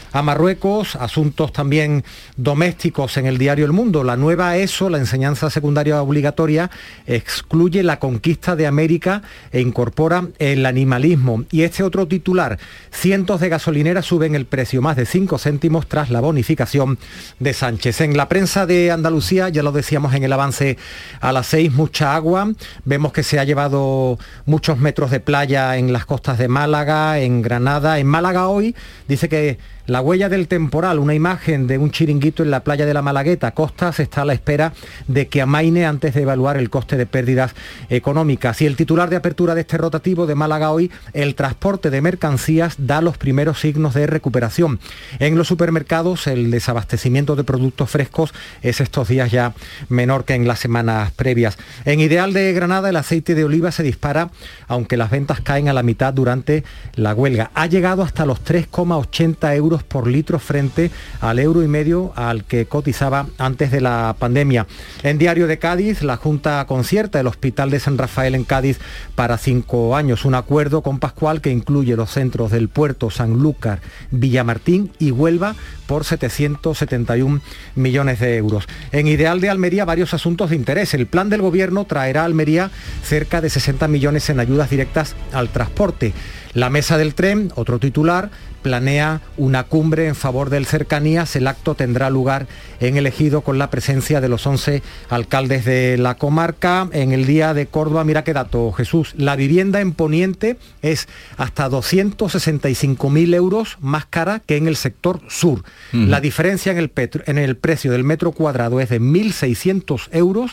a Marruecos. Asuntos también domésticos en el diario El Mundo. La nueva ESO, la enseñanza secundaria obligatoria, excluye la conquista de América e incorpora el animalismo. Y este otro titular, cientos de gasolineras suben el precio más de 5 céntimos tras la bonificación de Sánchez. En la prensa de Andalucía, ya lo decíamos en el avance a las 6, mucha agua. Vemos que se ha llevado muchos metros de playa en las costas de Málaga, en Granada. En Málaga hoy dice que la huella del temporal, una imagen de un chiringuito en la playa de la Malagueta, Costas, está a la espera de que amaine antes de evaluar el coste de pérdidas económicas. Y el titular de apertura de este rotativo de Málaga hoy, el transporte de mercancías da los primeros signos de recuperación. En los supermercados el desabastecimiento de productos frescos es estos días ya menor que en las semanas previas. En Ideal de Granada el aceite de oliva se dispara, aunque las ventas caen a la mitad durante la huelga. Ha llegado hasta los 3,80 euros por litro frente al euro y medio al que cotizaba antes de la pandemia. En Diario de Cádiz, la Junta concierta el Hospital de San Rafael en Cádiz para cinco años. Un acuerdo con Pascual que incluye los centros del puerto Sanlúcar, Villamartín y Huelva por 771 millones de euros. En Ideal de Almería varios asuntos de interés. El plan del gobierno traerá a Almería cerca de 60 millones en ayudas directas al transporte. La mesa del tren, otro titular, planea una cumbre en favor del cercanías. El acto tendrá lugar en el ejido con la presencia de los 11 alcaldes de la comarca. En el día de Córdoba, mira qué dato, Jesús, la vivienda en Poniente es hasta 265.000 euros más cara que en el sector sur. La diferencia en el, petro- en el precio del metro cuadrado es de 1.600 euros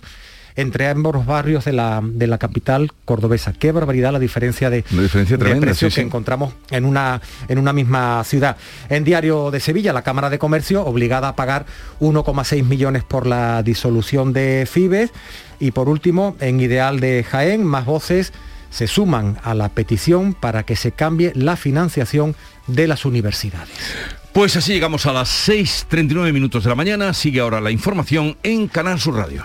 entre ambos barrios de la, de la capital cordobesa. Qué barbaridad la diferencia de, Una diferencia de tremenda, precio sí, que sí. encontramos en una, en una misma ciudad. En Diario de Sevilla, la Cámara de Comercio obligada a pagar 1,6 millones por la disolución de Fibes. Y por último, en Ideal de Jaén, más voces se suman a la petición para que se cambie la financiación de las universidades. Pues así llegamos a las 6.39 minutos de la mañana. Sigue ahora la información en Canal Sur Radio.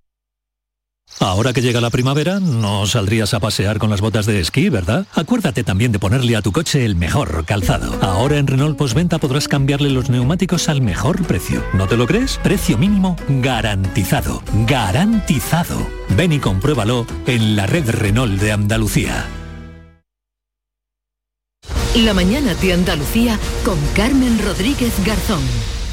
Ahora que llega la primavera, no saldrías a pasear con las botas de esquí, ¿verdad? Acuérdate también de ponerle a tu coche el mejor calzado. Ahora en Renault Postventa podrás cambiarle los neumáticos al mejor precio. ¿No te lo crees? Precio mínimo garantizado. Garantizado. Ven y compruébalo en la red Renault de Andalucía. La mañana de Andalucía con Carmen Rodríguez Garzón.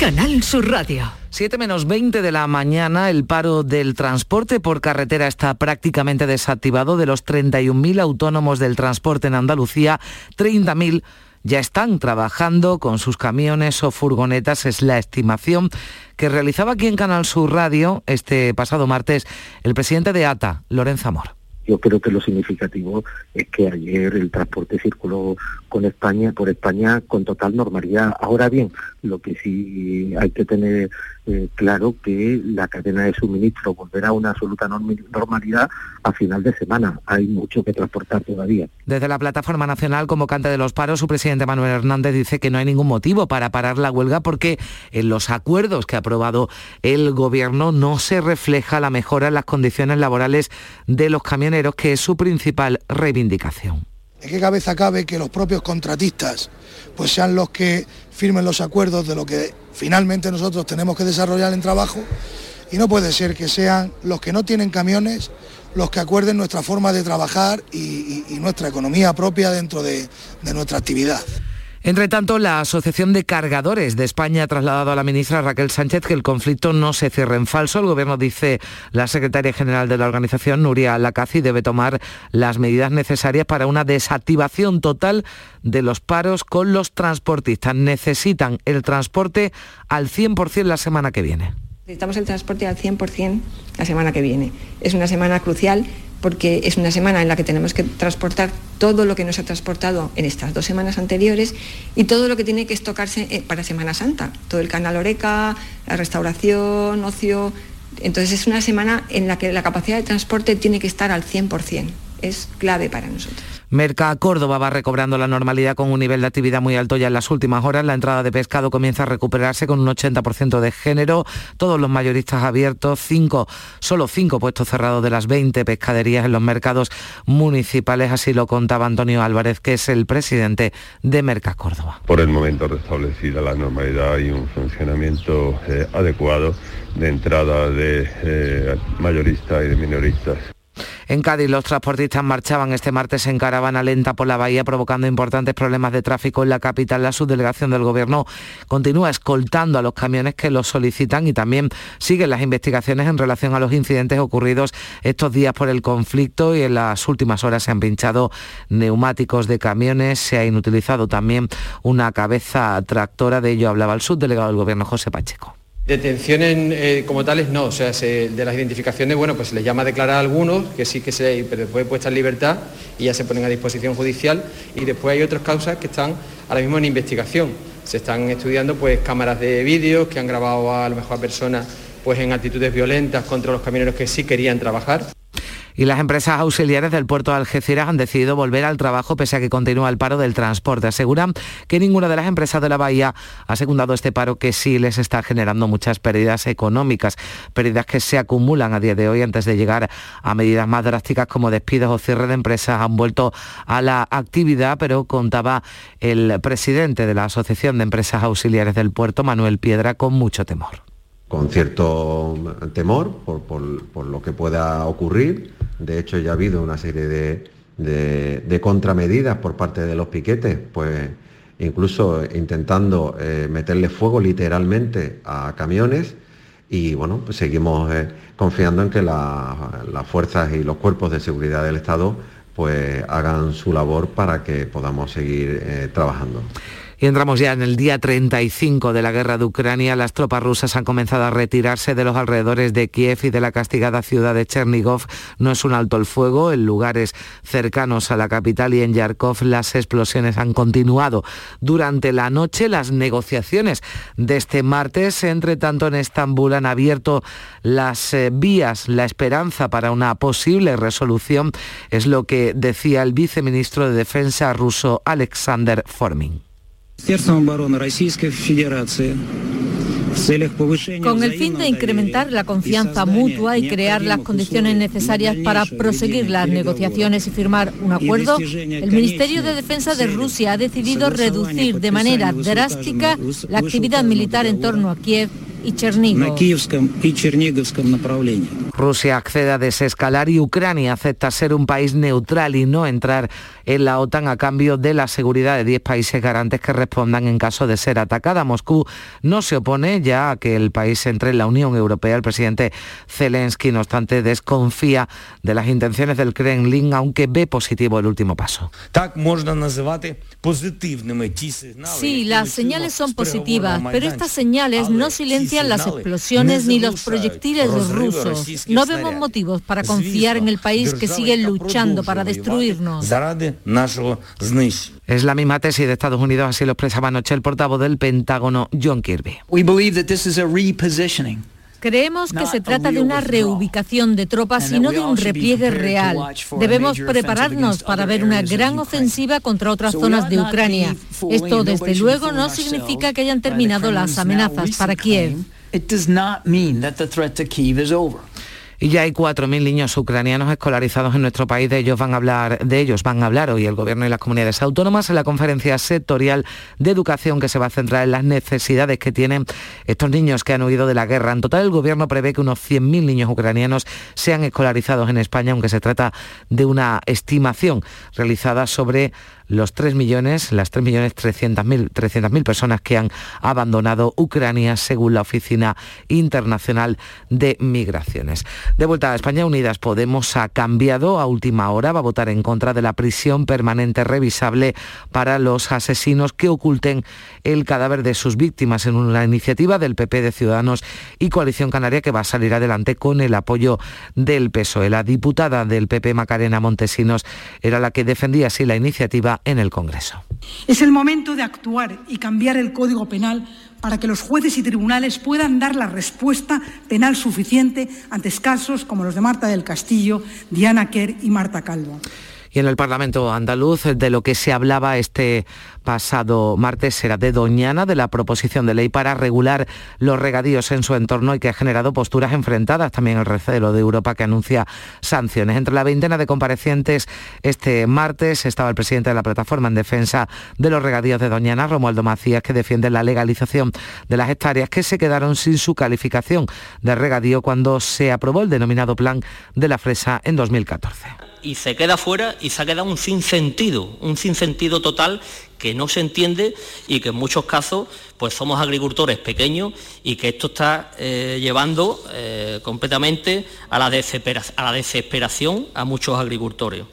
Canal Sur Radio. 7 menos 20 de la mañana, el paro del transporte por carretera está prácticamente desactivado. De los 31.000 autónomos del transporte en Andalucía, 30.000 ya están trabajando con sus camiones o furgonetas, es la estimación que realizaba aquí en Canal Sur Radio este pasado martes el presidente de ATA, Lorenzo Amor. Yo creo que lo significativo es que ayer el transporte circuló con España, por España con total normalidad. Ahora bien, lo que sí hay que tener eh, claro que la cadena de suministro volverá a una absoluta normalidad a final de semana. Hay mucho que transportar todavía. Desde la Plataforma Nacional Convocante de los Paros, su presidente Manuel Hernández dice que no hay ningún motivo para parar la huelga porque en los acuerdos que ha aprobado el Gobierno no se refleja la mejora en las condiciones laborales de los camioneros, que es su principal reivindicación. ¿De qué cabeza cabe que los propios contratistas pues sean los que firmen los acuerdos de lo que finalmente nosotros tenemos que desarrollar en trabajo? Y no puede ser que sean los que no tienen camiones los que acuerden nuestra forma de trabajar y, nuestra economía propia dentro de nuestra actividad. Entre tanto, la Asociación de Cargadores de España ha trasladado a la ministra Raquel Sánchez que el conflicto no se cierre en falso. El Gobierno dice la secretaria general de la organización, Nuria Lacazi, debe tomar las medidas necesarias para una desactivación total de los paros con los transportistas. Necesitan el transporte al 100% la semana que viene. Necesitamos el transporte al 100% la semana que viene. Es una semana crucial porque es una semana en la que tenemos que transportar todo lo que nos ha transportado en estas dos semanas anteriores y todo lo que tiene que estocarse eh, para Semana Santa, todo el canal Oreca, la restauración, ocio. Entonces es una semana en la que la capacidad de transporte tiene que estar al 100%. Es clave para nosotros. Merca Córdoba va recobrando la normalidad con un nivel de actividad muy alto ya en las últimas horas. La entrada de pescado comienza a recuperarse con un 80% de género. Todos los mayoristas abiertos, cinco, solo cinco puestos cerrados de las 20 pescaderías en los mercados municipales. Así lo contaba Antonio Álvarez, que es el presidente de Merca Córdoba. Por el momento restablecida la normalidad y un funcionamiento eh, adecuado de entrada de eh, mayoristas y de minoristas. En Cádiz los transportistas marchaban este martes en caravana lenta por la bahía provocando importantes problemas de tráfico en la capital. La subdelegación del Gobierno continúa escoltando a los camiones que los solicitan y también siguen las investigaciones en relación a los incidentes ocurridos estos días por el conflicto y en las últimas horas se han pinchado neumáticos de camiones, se ha inutilizado también una cabeza tractora. De ello hablaba el subdelegado del Gobierno José Pacheco. Detenciones eh, como tales no, o sea, de las identificaciones, bueno, pues se les llama a declarar a algunos, que sí que se, pero después puesta en libertad y ya se ponen a disposición judicial. Y después hay otras causas que están ahora mismo en investigación. Se están estudiando pues cámaras de vídeo que han grabado a, a lo mejor a personas pues en actitudes violentas contra los camioneros que sí querían trabajar y las empresas auxiliares del puerto de Algeciras han decidido volver al trabajo pese a que continúa el paro del transporte. Aseguran que ninguna de las empresas de la bahía ha secundado este paro que sí les está generando muchas pérdidas económicas, pérdidas que se acumulan a día de hoy antes de llegar a medidas más drásticas como despidos o cierre de empresas. Han vuelto a la actividad, pero contaba el presidente de la Asociación de Empresas Auxiliares del Puerto, Manuel Piedra, con mucho temor con cierto temor por, lo que pueda ocurrir. De hecho, ya ha habido una serie de, contramedidas por parte de los piquetes, pues incluso intentando eh, meterle fuego literalmente a camiones y bueno, pues seguimos eh, confiando en que las fuerzas y los cuerpos de seguridad del Estado pues hagan su labor para que podamos seguir eh, trabajando. Y entramos ya en el día 35 de la guerra de Ucrania. Las tropas rusas han comenzado a retirarse de los alrededores de Kiev y de la castigada ciudad de Chernigov. No es un alto el fuego. En lugares cercanos a la capital y en Yarkov las explosiones han continuado durante la noche. Las negociaciones de este martes, entre tanto en Estambul, han abierto las eh, vías, la esperanza para una posible resolución. Es lo que decía el viceministro de Defensa ruso Alexander Formin. Con el fin de incrementar la confianza mutua y crear las condiciones necesarias para proseguir las negociaciones y firmar un acuerdo, el Ministerio de Defensa de Rusia ha decidido reducir de manera drástica la actividad militar en torno a Kiev y Chernigov. Rusia accede a desescalar y Ucrania acepta ser un país neutral y no entrar en la OTAN a cambio de la seguridad de 10 países garantes que respondan en caso de ser atacada. Moscú no se opone ya a que el país entre en la Unión Europea. El presidente Zelensky, no obstante, desconfía de las intenciones del Kremlin, aunque ve positivo el último paso. Sí, las señales son positivas, pero estas señales no silencian las explosiones ni los proyectiles rusos. No vemos motivos para confiar en el país que sigue luchando para destruirnos. Es la misma tesis de Estados Unidos, así lo expresaba anoche el portavoz del Pentágono, John Kirby. Creemos que se trata de una reubicación de tropas y no de un repliegue real. Debemos prepararnos para ver una gran ofensiva contra otras zonas de Ucrania. Esto, desde luego, no significa que hayan terminado las amenazas para Kiev. Y ya hay 4.000 niños ucranianos escolarizados en nuestro país. De ellos van a hablar, de ellos van a hablar hoy el Gobierno y las comunidades autónomas en la conferencia sectorial de educación que se va a centrar en las necesidades que tienen estos niños que han huido de la guerra. En total, el Gobierno prevé que unos 100.000 niños ucranianos sean escolarizados en España, aunque se trata de una estimación realizada sobre los 3 millones, las 3 millones 300.000 personas que han abandonado Ucrania según la Oficina Internacional de Migraciones. De vuelta a España, Unidas Podemos ha cambiado a última hora, va a votar en contra de la prisión permanente revisable para los asesinos que oculten el cadáver de sus víctimas en una iniciativa del PP de Ciudadanos y Coalición Canaria que va a salir adelante con el apoyo del PSOE. La diputada del PP Macarena Montesinos era la que defendía así la iniciativa en el Congreso. Es el momento de actuar y cambiar el Código Penal para que los jueces y tribunales puedan dar la respuesta penal suficiente ante casos como los de Marta del Castillo, Diana Kerr y Marta Calvo. Y en el Parlamento andaluz de lo que se hablaba este pasado martes era de Doñana, de la proposición de ley para regular los regadíos en su entorno y que ha generado posturas enfrentadas. También el recelo de Europa que anuncia sanciones. Entre la veintena de comparecientes este martes estaba el presidente de la plataforma en defensa de los regadíos de Doñana, Romualdo Macías, que defiende la legalización de las hectáreas que se quedaron sin su calificación de regadío cuando se aprobó el denominado plan de la fresa en 2014 y se queda fuera y se ha quedado un sinsentido, un sinsentido total que no se entiende y que en muchos casos pues somos agricultores pequeños y que esto está eh, llevando eh, completamente a la, a la desesperación a muchos agricultores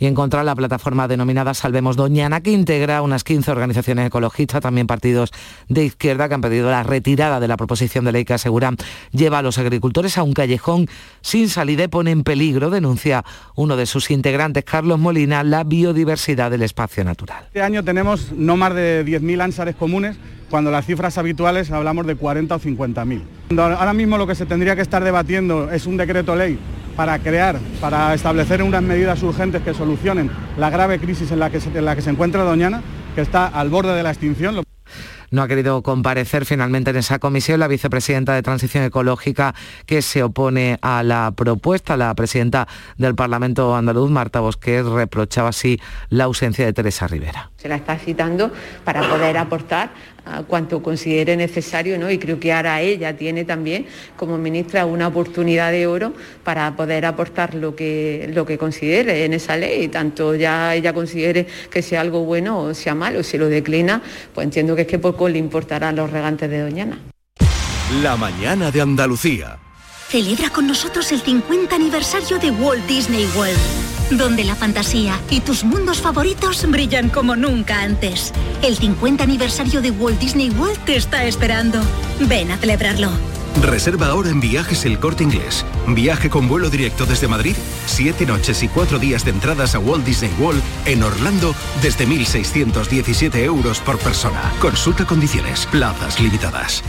y en contra la plataforma denominada Salvemos Doñana, que integra unas 15 organizaciones ecologistas, también partidos de izquierda, que han pedido la retirada de la proposición de ley que aseguran lleva a los agricultores a un callejón sin salida y pone en peligro, denuncia uno de sus integrantes, Carlos Molina, la biodiversidad del espacio natural. Este año tenemos no más de 10.000 ánsares comunes cuando las cifras habituales hablamos de 40 o 50.000. Ahora mismo lo que se tendría que estar debatiendo es un decreto ley para crear, para establecer unas medidas urgentes que solucionen la grave crisis en la que se, en la que se encuentra Doñana, que está al borde de la extinción no ha querido comparecer finalmente en esa comisión la vicepresidenta de Transición Ecológica que se opone a la propuesta. La presidenta del Parlamento andaluz, Marta Bosquet, reprochaba así la ausencia de Teresa Rivera. Se la está citando para poder aportar cuanto considere necesario, ¿no? Y creo que ahora ella tiene también, como ministra, una oportunidad de oro para poder aportar lo que, lo que considere en esa ley. Tanto ya ella considere que sea algo bueno o sea malo, si lo declina, pues entiendo que es que poco le importará a los regantes de Doñana. La mañana de Andalucía. Celebra con nosotros el 50 aniversario de Walt Disney World. Donde la fantasía y tus mundos favoritos brillan como nunca antes. El 50 aniversario de Walt Disney World te está esperando. Ven a celebrarlo. Reserva ahora en Viajes El Corte Inglés. Viaje con vuelo directo desde Madrid, siete noches y cuatro días de entradas a Walt Disney World en Orlando desde 1.617 euros por persona. Consulta condiciones, plazas limitadas.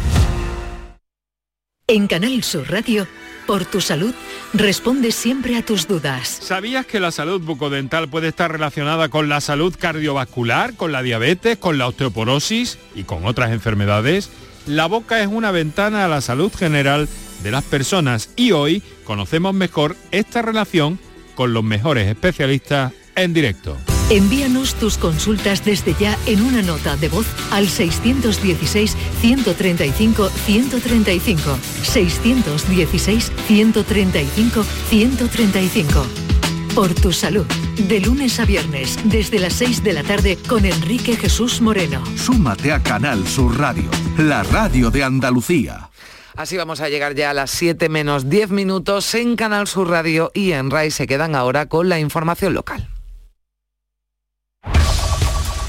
En Canal Sur Radio, por tu salud, responde siempre a tus dudas. ¿Sabías que la salud bucodental puede estar relacionada con la salud cardiovascular, con la diabetes, con la osteoporosis y con otras enfermedades? La boca es una ventana a la salud general de las personas y hoy conocemos mejor esta relación con los mejores especialistas en directo. Envíanos tus consultas desde ya en una nota de voz al 616-135-135. 616-135-135. Por tu salud. De lunes a viernes, desde las 6 de la tarde, con Enrique Jesús Moreno. Súmate a Canal Sur Radio, la radio de Andalucía. Así vamos a llegar ya a las 7 menos 10 minutos en Canal Sur Radio y en RAI se quedan ahora con la información local.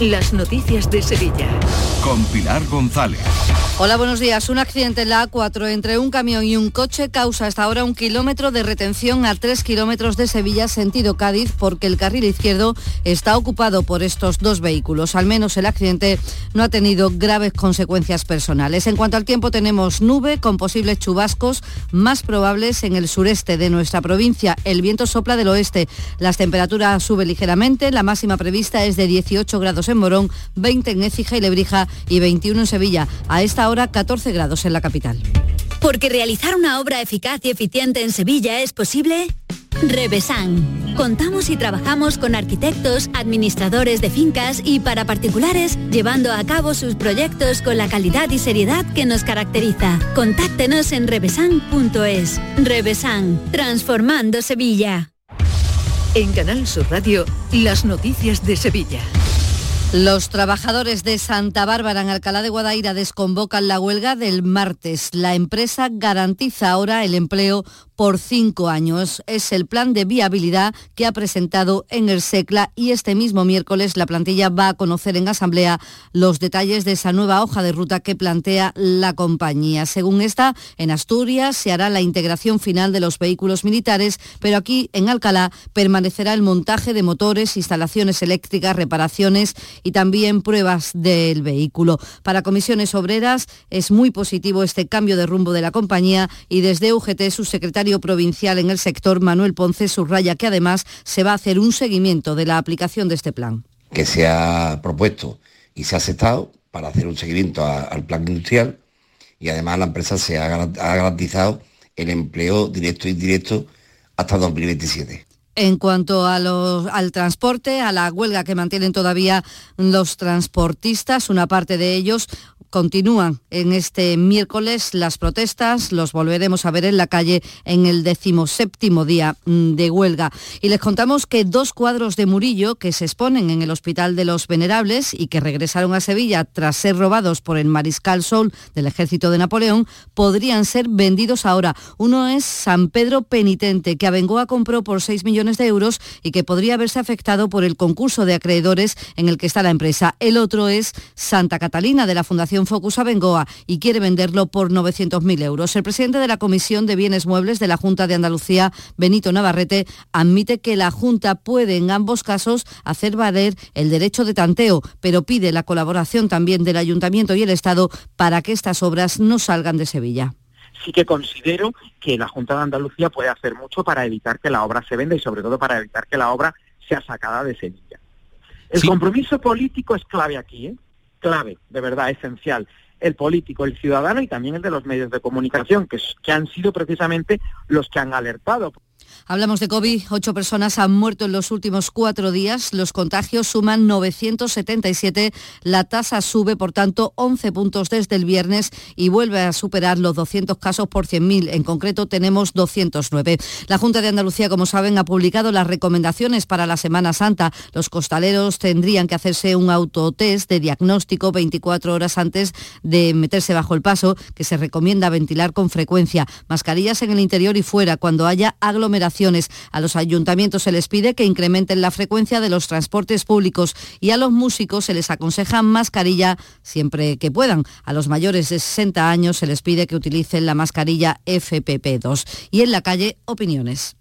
las noticias de Sevilla. Con Pilar González. Hola, buenos días. Un accidente en la A4 entre un camión y un coche causa hasta ahora un kilómetro de retención a tres kilómetros de Sevilla, sentido Cádiz, porque el carril izquierdo está ocupado por estos dos vehículos. Al menos el accidente no ha tenido graves consecuencias personales. En cuanto al tiempo, tenemos nube con posibles chubascos más probables en el sureste de nuestra provincia. El viento sopla del oeste. Las temperaturas suben ligeramente. La máxima prevista es de 18 grados en Morón, 20 en Écija y Lebrija y 21 en Sevilla. A esta hora 14 grados en la capital. Porque realizar una obra eficaz y eficiente en Sevilla es posible. Revesan. Contamos y trabajamos con arquitectos, administradores de fincas y para particulares, llevando a cabo sus proyectos con la calidad y seriedad que nos caracteriza. Contáctenos en revesan.es. Revesan, transformando Sevilla. En Canal Sur Radio, las noticias de Sevilla. Los trabajadores de Santa Bárbara en Alcalá de Guadaira desconvocan la huelga del martes. La empresa garantiza ahora el empleo por cinco años. Es el plan de viabilidad que ha presentado en el SECLA y este mismo miércoles la plantilla va a conocer en asamblea los detalles de esa nueva hoja de ruta que plantea la compañía. Según esta, en Asturias se hará la integración final de los vehículos militares, pero aquí en Alcalá permanecerá el montaje de motores, instalaciones eléctricas, reparaciones y también pruebas del vehículo. Para comisiones obreras es muy positivo este cambio de rumbo de la compañía y desde UGT su secretario provincial en el sector, Manuel Ponce, subraya que además se va a hacer un seguimiento de la aplicación de este plan. Que se ha propuesto y se ha aceptado para hacer un seguimiento al plan industrial y además la empresa se ha garantizado el empleo directo e indirecto hasta 2027. En cuanto a los, al transporte, a la huelga que mantienen todavía los transportistas, una parte de ellos Continúan en este miércoles las protestas, los volveremos a ver en la calle en el decimoséptimo día mm, de huelga. Y les contamos que dos cuadros de Murillo que se exponen en el Hospital de los Venerables y que regresaron a Sevilla tras ser robados por el Mariscal Sol del Ejército de Napoleón podrían ser vendidos ahora. Uno es San Pedro Penitente, que Abengoa compró por 6 millones de euros y que podría haberse afectado por el concurso de acreedores en el que está la empresa. El otro es Santa Catalina de la Fundación Focus Abengoa y quiere venderlo por 900.000 euros. El presidente de la Comisión de Bienes Muebles de la Junta de Andalucía, Benito Navarrete, admite que la Junta puede en ambos casos hacer valer el derecho de tanteo, pero pide la colaboración también del Ayuntamiento y el Estado para que estas obras no salgan de Sevilla sí que considero que la Junta de Andalucía puede hacer mucho para evitar que la obra se venda y sobre todo para evitar que la obra sea sacada de Sevilla. El compromiso político es clave aquí, ¿eh? Clave, de verdad, esencial. El político, el ciudadano y también el de los medios de comunicación, que, que han sido precisamente los que han alertado. Hablamos de COVID. Ocho personas han muerto en los últimos cuatro días. Los contagios suman 977. La tasa sube, por tanto, 11 puntos desde el viernes y vuelve a superar los 200 casos por 100.000. En concreto, tenemos 209. La Junta de Andalucía, como saben, ha publicado las recomendaciones para la Semana Santa. Los costaleros tendrían que hacerse un autotest de diagnóstico 24 horas antes de meterse bajo el paso, que se recomienda ventilar con frecuencia. Mascarillas en el interior y fuera cuando haya aglomeración a los ayuntamientos se les pide que incrementen la frecuencia de los transportes públicos y a los músicos se les aconseja mascarilla siempre que puedan. A los mayores de 60 años se les pide que utilicen la mascarilla FPP2. Y en la calle, opiniones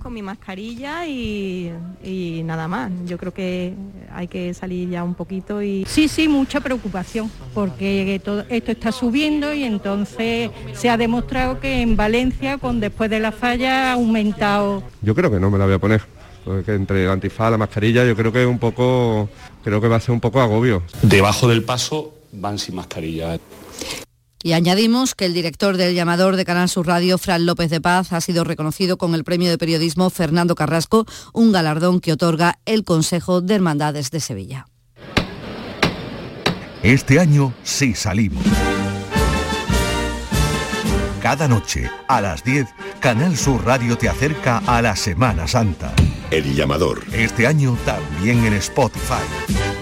con mi mascarilla y, nada más. Yo creo que hay que salir ya un poquito y... Sí, sí, mucha preocupación, porque todo esto está subiendo y entonces se ha demostrado que en Valencia, con después de la falla, ha aumentado. Yo creo que no me la voy a poner. Porque entre el antifaz, la mascarilla, yo creo que es un poco, creo que va a ser un poco agobio. Debajo del paso van sin mascarilla. Y añadimos que el director del llamador de Canal Sur Radio, Fran López de Paz, ha sido reconocido con el premio de periodismo Fernando Carrasco, un galardón que otorga el Consejo de Hermandades de Sevilla. Este año sí salimos. Cada noche, a las 10, Canal Sur Radio te acerca a la Semana Santa. El llamador. Este año también en Spotify.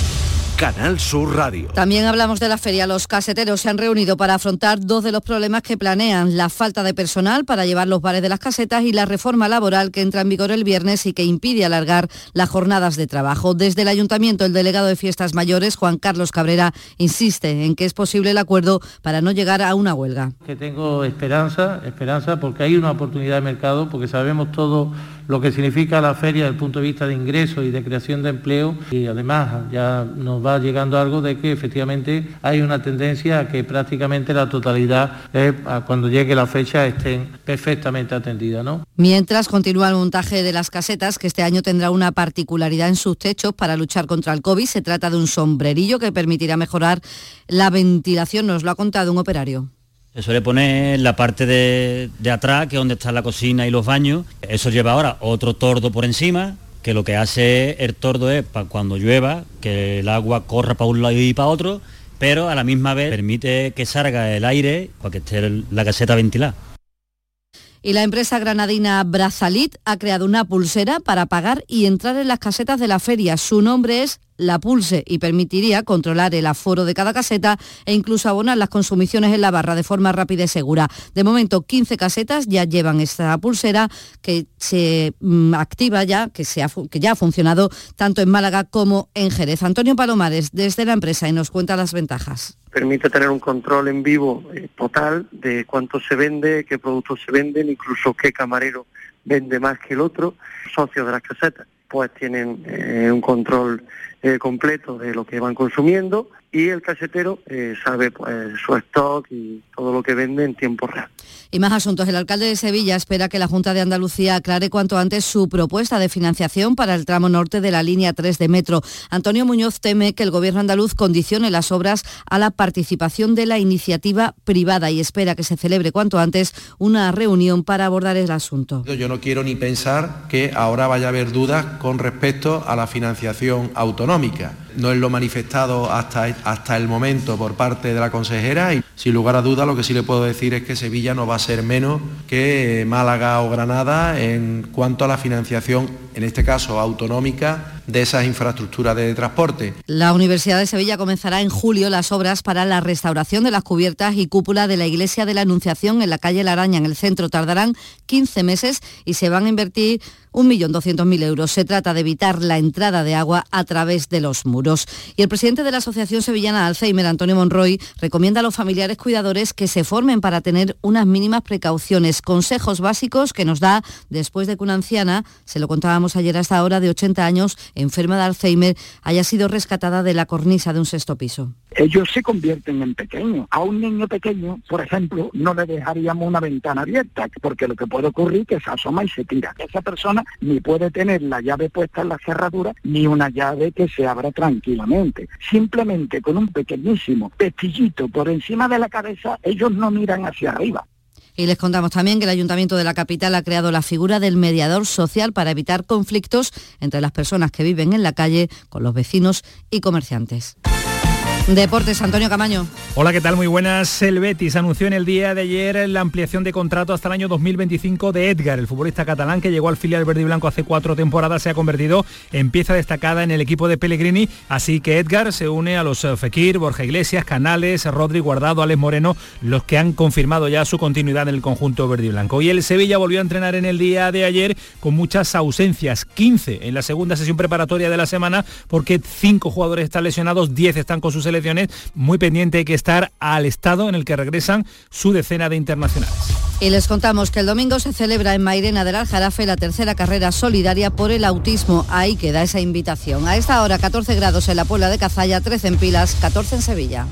Canal Sur Radio. También hablamos de la feria. Los caseteros se han reunido para afrontar dos de los problemas que planean, la falta de personal para llevar los bares de las casetas y la reforma laboral que entra en vigor el viernes y que impide alargar las jornadas de trabajo. Desde el ayuntamiento, el delegado de fiestas mayores, Juan Carlos Cabrera, insiste en que es posible el acuerdo para no llegar a una huelga. Que tengo esperanza, esperanza porque hay una oportunidad de mercado, porque sabemos todo lo que significa la feria desde el punto de vista de ingresos y de creación de empleo y además ya nos va llegando algo de que efectivamente hay una tendencia a que prácticamente la totalidad cuando llegue la fecha estén perfectamente atendidas. ¿no? Mientras continúa el montaje de las casetas que este año tendrá una particularidad en sus techos para luchar contra el COVID. Se trata de un sombrerillo que permitirá mejorar la ventilación, nos lo ha contado un operario. Se suele poner la parte de, atrás, que es donde está la cocina y los baños. Eso lleva ahora otro tordo por encima, que lo que hace el tordo es, para cuando llueva, que el agua corra para un lado y para otro, pero a la misma vez permite que salga el aire para que esté la caseta ventilada. Y la empresa granadina Brazalit ha creado una pulsera para pagar y entrar en las casetas de la feria. Su nombre es La Pulse y permitiría controlar el aforo de cada caseta e incluso abonar las consumiciones en la barra de forma rápida y segura. De momento, 15 casetas ya llevan esta pulsera que se mm, activa ya, que, ya ha funcionado tanto en Málaga como en Jerez. Antonio Palomares, desde la empresa, y nos cuenta las ventajas permite tener un control en vivo eh, total de cuánto se vende, qué productos se venden, incluso qué camarero vende más que el otro. Socios de las casetas pues tienen eh, un control eh, completo de lo que van consumiendo y el casetero eh, sabe pues, su stock y todo lo que vende en tiempo real. Y más asuntos. El alcalde de Sevilla espera que la Junta de Andalucía aclare cuanto antes su propuesta de financiación para el tramo norte de la línea 3 de metro. Antonio Muñoz teme que el gobierno andaluz condicione las obras a la participación de la iniciativa privada y espera que se celebre cuanto antes una reunión para abordar el asunto. Yo no quiero ni pensar que ahora vaya a haber dudas con respecto a la financiación autonómica no es lo manifestado hasta, hasta el momento por parte de la consejera y sin lugar a duda lo que sí le puedo decir es que Sevilla no va a ser menos que Málaga o Granada en cuanto a la financiación en este caso autonómica, de esas infraestructuras de transporte. La Universidad de Sevilla comenzará en julio las obras para la restauración de las cubiertas y cúpula de la Iglesia de la Anunciación en la calle La Araña, en el centro. Tardarán 15 meses y se van a invertir 1.200.000 euros. Se trata de evitar la entrada de agua a través de los muros. Y el presidente de la Asociación Sevillana Alzheimer, Antonio Monroy, recomienda a los familiares cuidadores que se formen para tener unas mínimas precauciones, consejos básicos que nos da después de que una anciana, se lo contábamos ayer hasta ahora, de 80 años, enferma de Alzheimer, haya sido rescatada de la cornisa de un sexto piso. Ellos se convierten en pequeños. A un niño pequeño, por ejemplo, no le dejaríamos una ventana abierta, porque lo que puede ocurrir es que se asoma y se tira. Esa persona ni puede tener la llave puesta en la cerradura, ni una llave que se abra tranquilamente. Simplemente con un pequeñísimo pestillito por encima de la cabeza, ellos no miran hacia arriba. Y les contamos también que el Ayuntamiento de la capital ha creado la figura del mediador social para evitar conflictos entre las personas que viven en la calle con los vecinos y comerciantes. Deportes, Antonio Camaño. Hola, ¿qué tal? Muy buenas. El Betis anunció en el día de ayer la ampliación de contrato hasta el año 2025 de Edgar, el futbolista catalán que llegó al filial verde y blanco hace cuatro temporadas, se ha convertido en pieza destacada en el equipo de Pellegrini, así que Edgar se une a los Fekir, Borja Iglesias, Canales, Rodri Guardado, Alex Moreno, los que han confirmado ya su continuidad en el conjunto verde y blanco. Y el Sevilla volvió a entrenar en el día de ayer con muchas ausencias, 15 en la segunda sesión preparatoria de la semana, porque cinco jugadores están lesionados, 10 están con sus selecciones, muy pendiente hay que estar al estado en el que regresan su decena de internacionales. Y les contamos que el domingo se celebra en Mairena del Aljarafe la tercera carrera solidaria por el autismo. Ahí queda esa invitación. A esta hora 14 grados en la Puebla de Cazalla, 13 en Pilas, 14 en Sevilla.